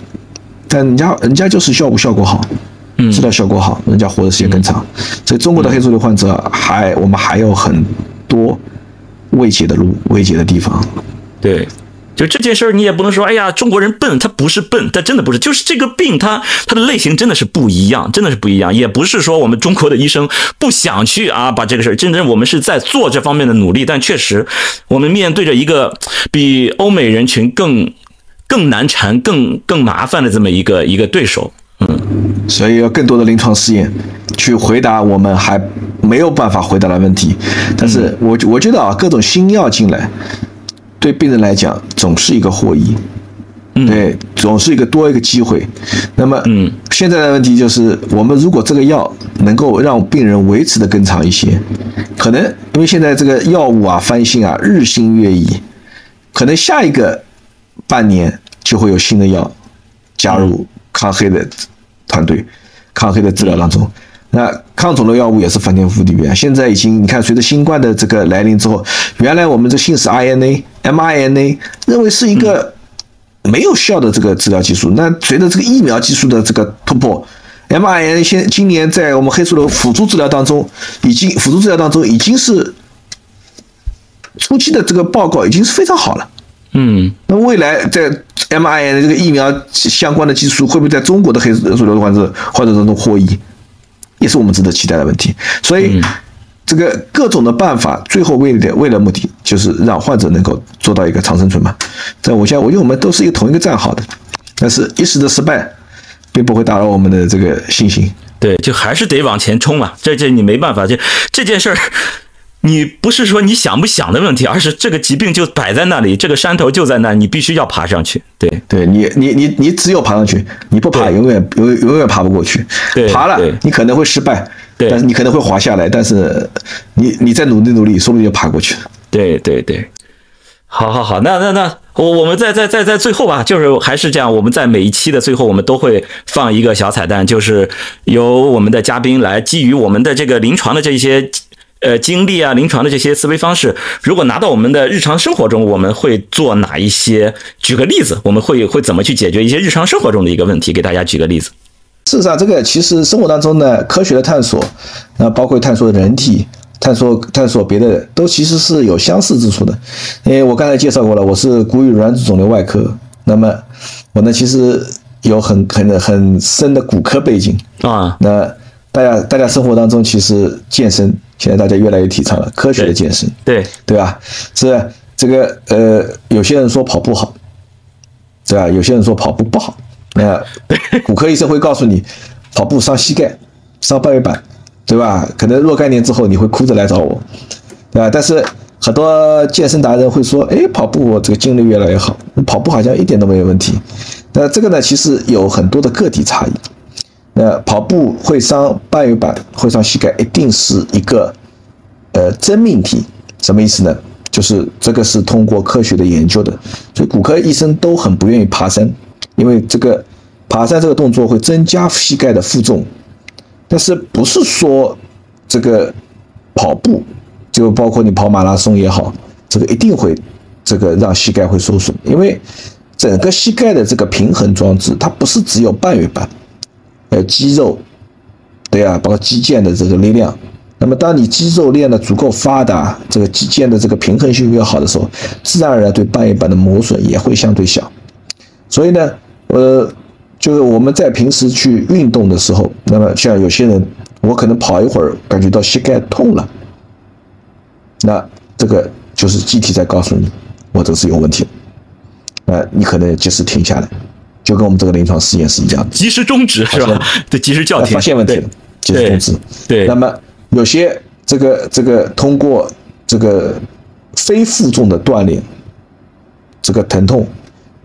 但人家人家就是效果效果好，治疗效果好，人家活的时间更长，所以中国的黑素瘤患者还我们还有很多未解的路，未解的地方。对。就这件事儿，你也不能说，哎呀，中国人笨，他不是笨，他真的不是，就是这个病，它它的类型真的是不一样，真的是不一样，也不是说我们中国的医生不想去啊，把这个事儿，真正我们是在做这方面的努力，但确实，我们面对着一个比欧美人群更更难缠、更更麻烦的这么一个一个对手，嗯，所以要更多的临床试验去回答我们还没有办法回答的问题，但是我我觉得啊，各种新药进来。对病人来讲，总是一个获益，对，总是一个多一个机会。那么，嗯，现在的问题就是，我们如果这个药能够让病人维持的更长一些，可能因为现在这个药物啊翻新啊日新月异，可能下一个半年就会有新的药加入抗黑的团队、抗黑的治疗当中。那抗肿瘤药物也是翻天覆地变，现在已经你看，随着新冠的这个来临之后，原来我们这信使 RNA、mRNA 认为是一个没有效的这个治疗技术，那随着这个疫苗技术的这个突破，mRNA 现今年在我们黑素瘤辅助治疗当中，已经辅助治疗当中已经是初期的这个报告已经是非常好了。嗯，那未来在 mRNA 这个疫苗相关的技术会不会在中国的黑素瘤患者患者当中获益？也是我们值得期待的问题，所以这个各种的办法，最后为了为了目的，就是让患者能够做到一个长生存嘛。在我家，我觉得我们都是一个同一个战壕的，但是一时的失败，并不会打扰我们的这个信心。对，就还是得往前冲嘛。这这你没办法，这这件事儿。你不是说你想不想的问题，而是这个疾病就摆在那里，这个山头就在那，你必须要爬上去。对，对你，你，你，你只有爬上去，你不爬，永远永永远爬不过去。对爬了，你可能会失败，但是你可能会滑下来，但是你你再努力努力，说不定就爬过去了。对对对，好好好，那那那我我们在在在在最后吧，就是还是这样，我们在每一期的最后，我们都会放一个小彩蛋，就是由我们的嘉宾来基于我们的这个临床的这些。呃，经历啊，临床的这些思维方式，如果拿到我们的日常生活中，我们会做哪一些？举个例子，我们会会怎么去解决一些日常生活中的一个问题？给大家举个例子。事实上，这个其实生活当中呢，科学的探索，那包括探索人体、探索探索别的，都其实是有相似之处的。因为我刚才介绍过了，我是骨与软组肿瘤外科，那么我呢，其实有很很很深的骨科背景啊。那大家大家生活当中其实健身。现在大家越来越提倡了科学的健身，对对吧？是这个呃，有些人说跑步好，对吧？有些人说跑步不好。那骨科医生会告诉你，跑步伤膝盖、伤半月板，对吧？可能若干年之后你会哭着来找我，对吧？但是很多健身达人会说，哎，跑步我这个精力越来越好，跑步好像一点都没有问题。那这个呢，其实有很多的个体差异。那跑步会伤半月板，会伤膝盖，一定是一个呃真命题。什么意思呢？就是这个是通过科学的研究的，所以骨科医生都很不愿意爬山，因为这个爬山这个动作会增加膝盖的负重。但是不是说这个跑步就包括你跑马拉松也好，这个一定会这个让膝盖会受损，因为整个膝盖的这个平衡装置，它不是只有半月板。还有肌肉，对啊，包括肌腱的这个力量。那么，当你肌肉练得足够发达，这个肌腱的这个平衡性越好的时候，自然而然对半月板的磨损也会相对小。所以呢，呃，就是我们在平时去运动的时候，那么像有些人，我可能跑一会儿感觉到膝盖痛了，那这个就是机体在告诉你，我这是有问题，那你可能及时停下来。就跟我们这个临床试验是一样的，及时终止是吧？对，及时叫停，发现问题了，及时终止。对，那么有些这个这个通过这个非负重的锻炼，这个疼痛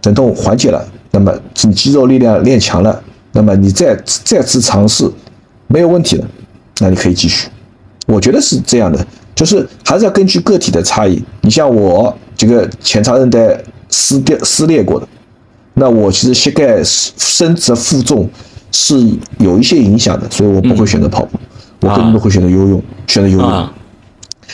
疼痛缓解了，那么你肌肉力量练强了，那么你再再次尝试没有问题了，那你可以继续。我觉得是这样的，就是还是要根据个体的差异。你像我这个前叉韧带撕掉撕裂过的。那我其实膝盖伸直负重是有一些影响的，所以我不会选择跑步，我更多会选择游泳，选择游泳。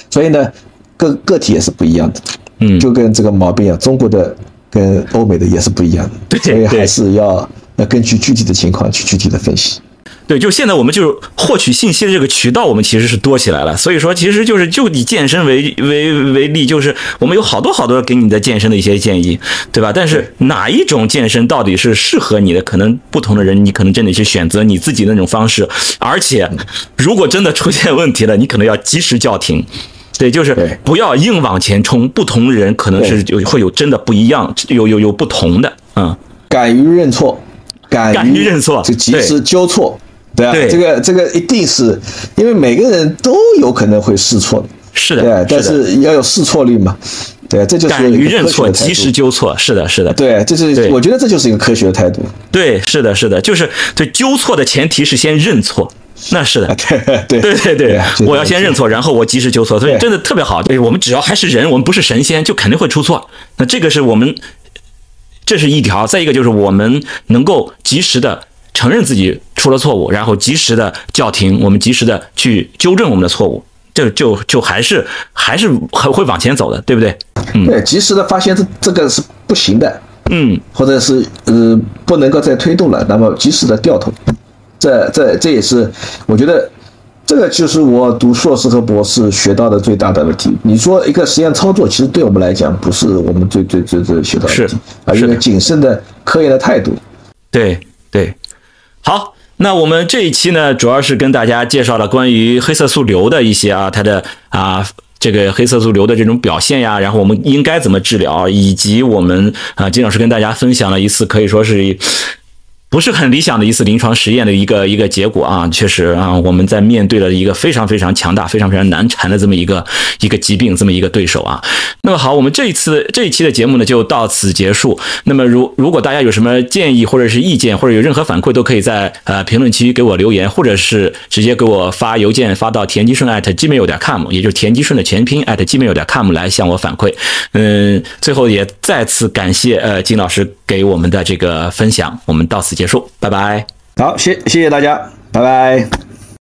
所以呢，个个体也是不一样的，嗯，就跟这个毛病一样，中国的跟欧美的也是不一样的，所以还是要要根据具体的情况去具体的分析。对，就现在我们就是获取信息的这个渠道，我们其实是多起来了。所以说，其实就是就以健身为为为例，就是我们有好多好多给你的健身的一些建议，对吧？但是哪一种健身到底是适合你的？可能不同的人，你可能真的去选择你自己的那种方式。而且，如果真的出现问题了，你可能要及时叫停。对，就是不要硬往前冲。不同人可能是有会有真的不一样，有有有不同的。嗯，敢于认错，敢于认错，就及时纠错。对啊，这个这个一定是因为每个人都有可能会试错的，是的，对，但是要有试错率嘛，对，这就是敢于认错，及时纠错，是的，是的，对，这是我觉得这就是一个科学的态度，对，是的，是的，就是对纠错的前提是先认错，那是的，对对对对，我要先认错，然后我及时纠错，所以真的特别好，对我们只要还是人，我们不是神仙，就肯定会出错，那这个是我们，这是一条，再一个就是我们能够及时的。承认自己出了错误，然后及时的叫停，我们及时的去纠正我们的错误，这就就还是还是很会往前走的，对不对？嗯，对，及时的发现这这个是不行的，嗯，或者是呃不能够再推动了，那么及时的掉头，这这这也是我觉得这个就是我读硕士和博士学到的最大的问题。你说一个实验操作，其实对我们来讲不是我们最最最最学到的问题，而一个谨慎的科研的态度。对对。好，那我们这一期呢，主要是跟大家介绍了关于黑色素瘤的一些啊，它的啊这个黑色素瘤的这种表现呀，然后我们应该怎么治疗，以及我们啊金老师跟大家分享了一次，可以说是。不是很理想的一次临床实验的一个一个结果啊，确实啊，我们在面对了一个非常非常强大、非常非常难缠的这么一个一个疾病，这么一个对手啊。那么好，我们这一次这一期的节目呢就到此结束。那么如如果大家有什么建议或者是意见，或者有任何反馈，都可以在呃评论区给我留言，或者是直接给我发邮件发到田基顺 @gmail.com，也就是田基顺的全拼 @gmail.com 来向我反馈。嗯，最后也再次感谢呃金老师给我们的这个分享，我们到此结。结束，拜拜。好，谢谢谢大家，拜拜。